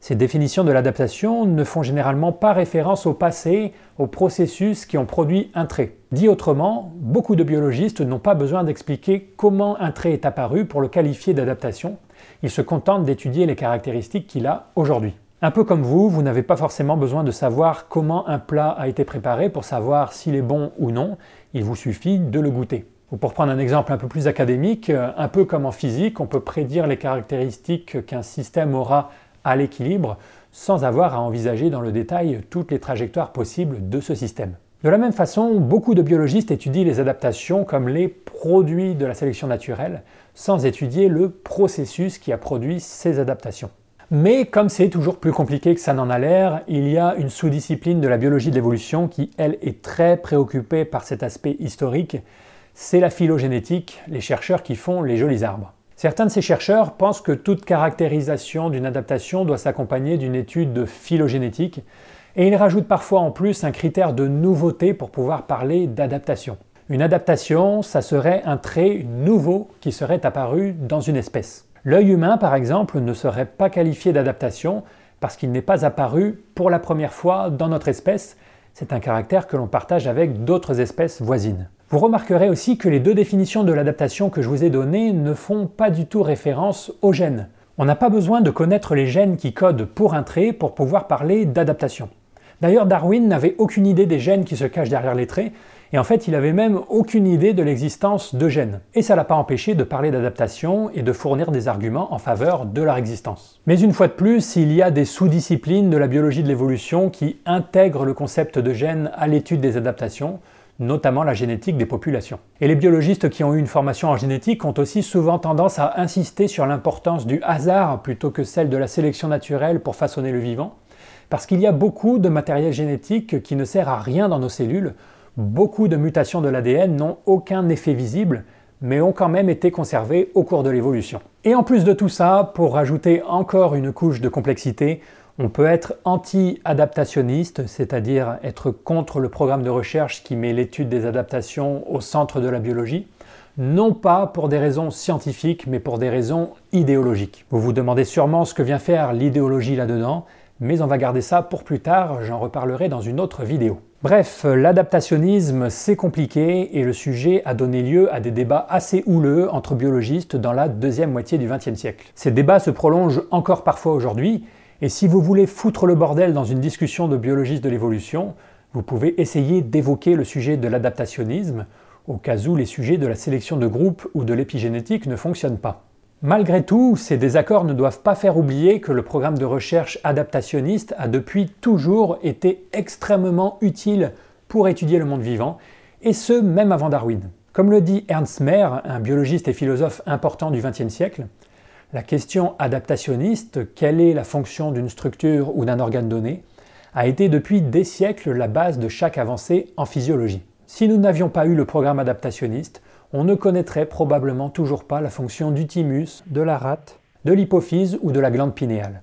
Ces définitions de l'adaptation ne font généralement pas référence au passé, aux processus qui ont produit un trait. Dit autrement, beaucoup de biologistes n'ont pas besoin d'expliquer comment un trait est apparu pour le qualifier d'adaptation, ils se contentent d'étudier les caractéristiques qu'il a aujourd'hui. Un peu comme vous, vous n'avez pas forcément besoin de savoir comment un plat a été préparé pour savoir s'il est bon ou non, il vous suffit de le goûter. Ou pour prendre un exemple un peu plus académique, un peu comme en physique, on peut prédire les caractéristiques qu'un système aura à l'équilibre sans avoir à envisager dans le détail toutes les trajectoires possibles de ce système. De la même façon, beaucoup de biologistes étudient les adaptations comme les produits de la sélection naturelle, sans étudier le processus qui a produit ces adaptations. Mais comme c'est toujours plus compliqué que ça n'en a l'air, il y a une sous-discipline de la biologie de l'évolution qui, elle, est très préoccupée par cet aspect historique, c'est la phylogénétique, les chercheurs qui font les jolis arbres. Certains de ces chercheurs pensent que toute caractérisation d'une adaptation doit s'accompagner d'une étude phylogénétique, et ils rajoutent parfois en plus un critère de nouveauté pour pouvoir parler d'adaptation. Une adaptation, ça serait un trait nouveau qui serait apparu dans une espèce. L'œil humain, par exemple, ne serait pas qualifié d'adaptation parce qu'il n'est pas apparu pour la première fois dans notre espèce. C'est un caractère que l'on partage avec d'autres espèces voisines. Vous remarquerez aussi que les deux définitions de l'adaptation que je vous ai données ne font pas du tout référence aux gènes. On n'a pas besoin de connaître les gènes qui codent pour un trait pour pouvoir parler d'adaptation. D'ailleurs, Darwin n'avait aucune idée des gènes qui se cachent derrière les traits, et en fait, il avait même aucune idée de l'existence de gènes. Et ça l'a pas empêché de parler d'adaptation et de fournir des arguments en faveur de leur existence. Mais une fois de plus, il y a des sous-disciplines de la biologie de l'évolution qui intègrent le concept de gènes à l'étude des adaptations, notamment la génétique des populations. Et les biologistes qui ont eu une formation en génétique ont aussi souvent tendance à insister sur l'importance du hasard plutôt que celle de la sélection naturelle pour façonner le vivant, parce qu'il y a beaucoup de matériel génétique qui ne sert à rien dans nos cellules, beaucoup de mutations de l'ADN n'ont aucun effet visible, mais ont quand même été conservées au cours de l'évolution. Et en plus de tout ça, pour rajouter encore une couche de complexité, on peut être anti-adaptationniste, c'est-à-dire être contre le programme de recherche qui met l'étude des adaptations au centre de la biologie, non pas pour des raisons scientifiques, mais pour des raisons idéologiques. Vous vous demandez sûrement ce que vient faire l'idéologie là-dedans. Mais on va garder ça pour plus tard, j'en reparlerai dans une autre vidéo. Bref, l'adaptationnisme c'est compliqué et le sujet a donné lieu à des débats assez houleux entre biologistes dans la deuxième moitié du XXe siècle. Ces débats se prolongent encore parfois aujourd'hui et si vous voulez foutre le bordel dans une discussion de biologistes de l'évolution, vous pouvez essayer d'évoquer le sujet de l'adaptationnisme au cas où les sujets de la sélection de groupe ou de l'épigénétique ne fonctionnent pas. Malgré tout, ces désaccords ne doivent pas faire oublier que le programme de recherche adaptationniste a depuis toujours été extrêmement utile pour étudier le monde vivant, et ce même avant Darwin. Comme le dit Ernst Mayr, un biologiste et philosophe important du XXe siècle, la question adaptationniste, quelle est la fonction d'une structure ou d'un organe donné, a été depuis des siècles la base de chaque avancée en physiologie. Si nous n'avions pas eu le programme adaptationniste, on ne connaîtrait probablement toujours pas la fonction du thymus, de la rate, de l'hypophyse ou de la glande pinéale.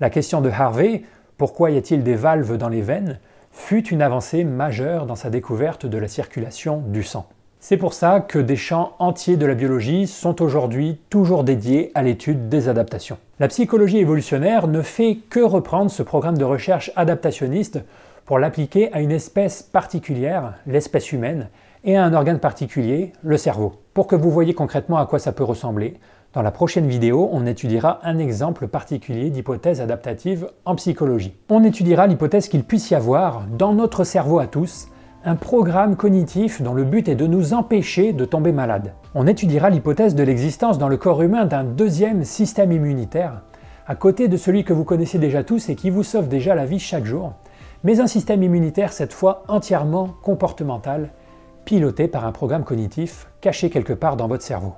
La question de Harvey, pourquoi y a-t-il des valves dans les veines, fut une avancée majeure dans sa découverte de la circulation du sang. C'est pour ça que des champs entiers de la biologie sont aujourd'hui toujours dédiés à l'étude des adaptations. La psychologie évolutionnaire ne fait que reprendre ce programme de recherche adaptationniste pour l'appliquer à une espèce particulière, l'espèce humaine, et à un organe particulier, le cerveau. Pour que vous voyez concrètement à quoi ça peut ressembler, dans la prochaine vidéo, on étudiera un exemple particulier d'hypothèse adaptative en psychologie. On étudiera l'hypothèse qu'il puisse y avoir, dans notre cerveau à tous, un programme cognitif dont le but est de nous empêcher de tomber malade. On étudiera l'hypothèse de l'existence dans le corps humain d'un deuxième système immunitaire, à côté de celui que vous connaissez déjà tous et qui vous sauve déjà la vie chaque jour, mais un système immunitaire cette fois entièrement comportemental piloté par un programme cognitif caché quelque part dans votre cerveau.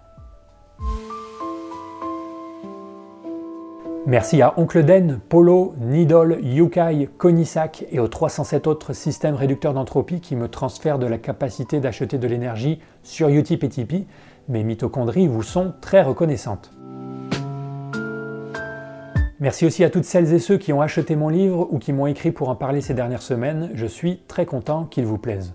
Merci à Oncle Den, Polo, Nidol, Yukai, Konisak et aux 307 autres systèmes réducteurs d'entropie qui me transfèrent de la capacité d'acheter de l'énergie sur Utip et Tipeee. Mes mitochondries vous sont très reconnaissantes. Merci aussi à toutes celles et ceux qui ont acheté mon livre ou qui m'ont écrit pour en parler ces dernières semaines. Je suis très content qu'il vous plaise.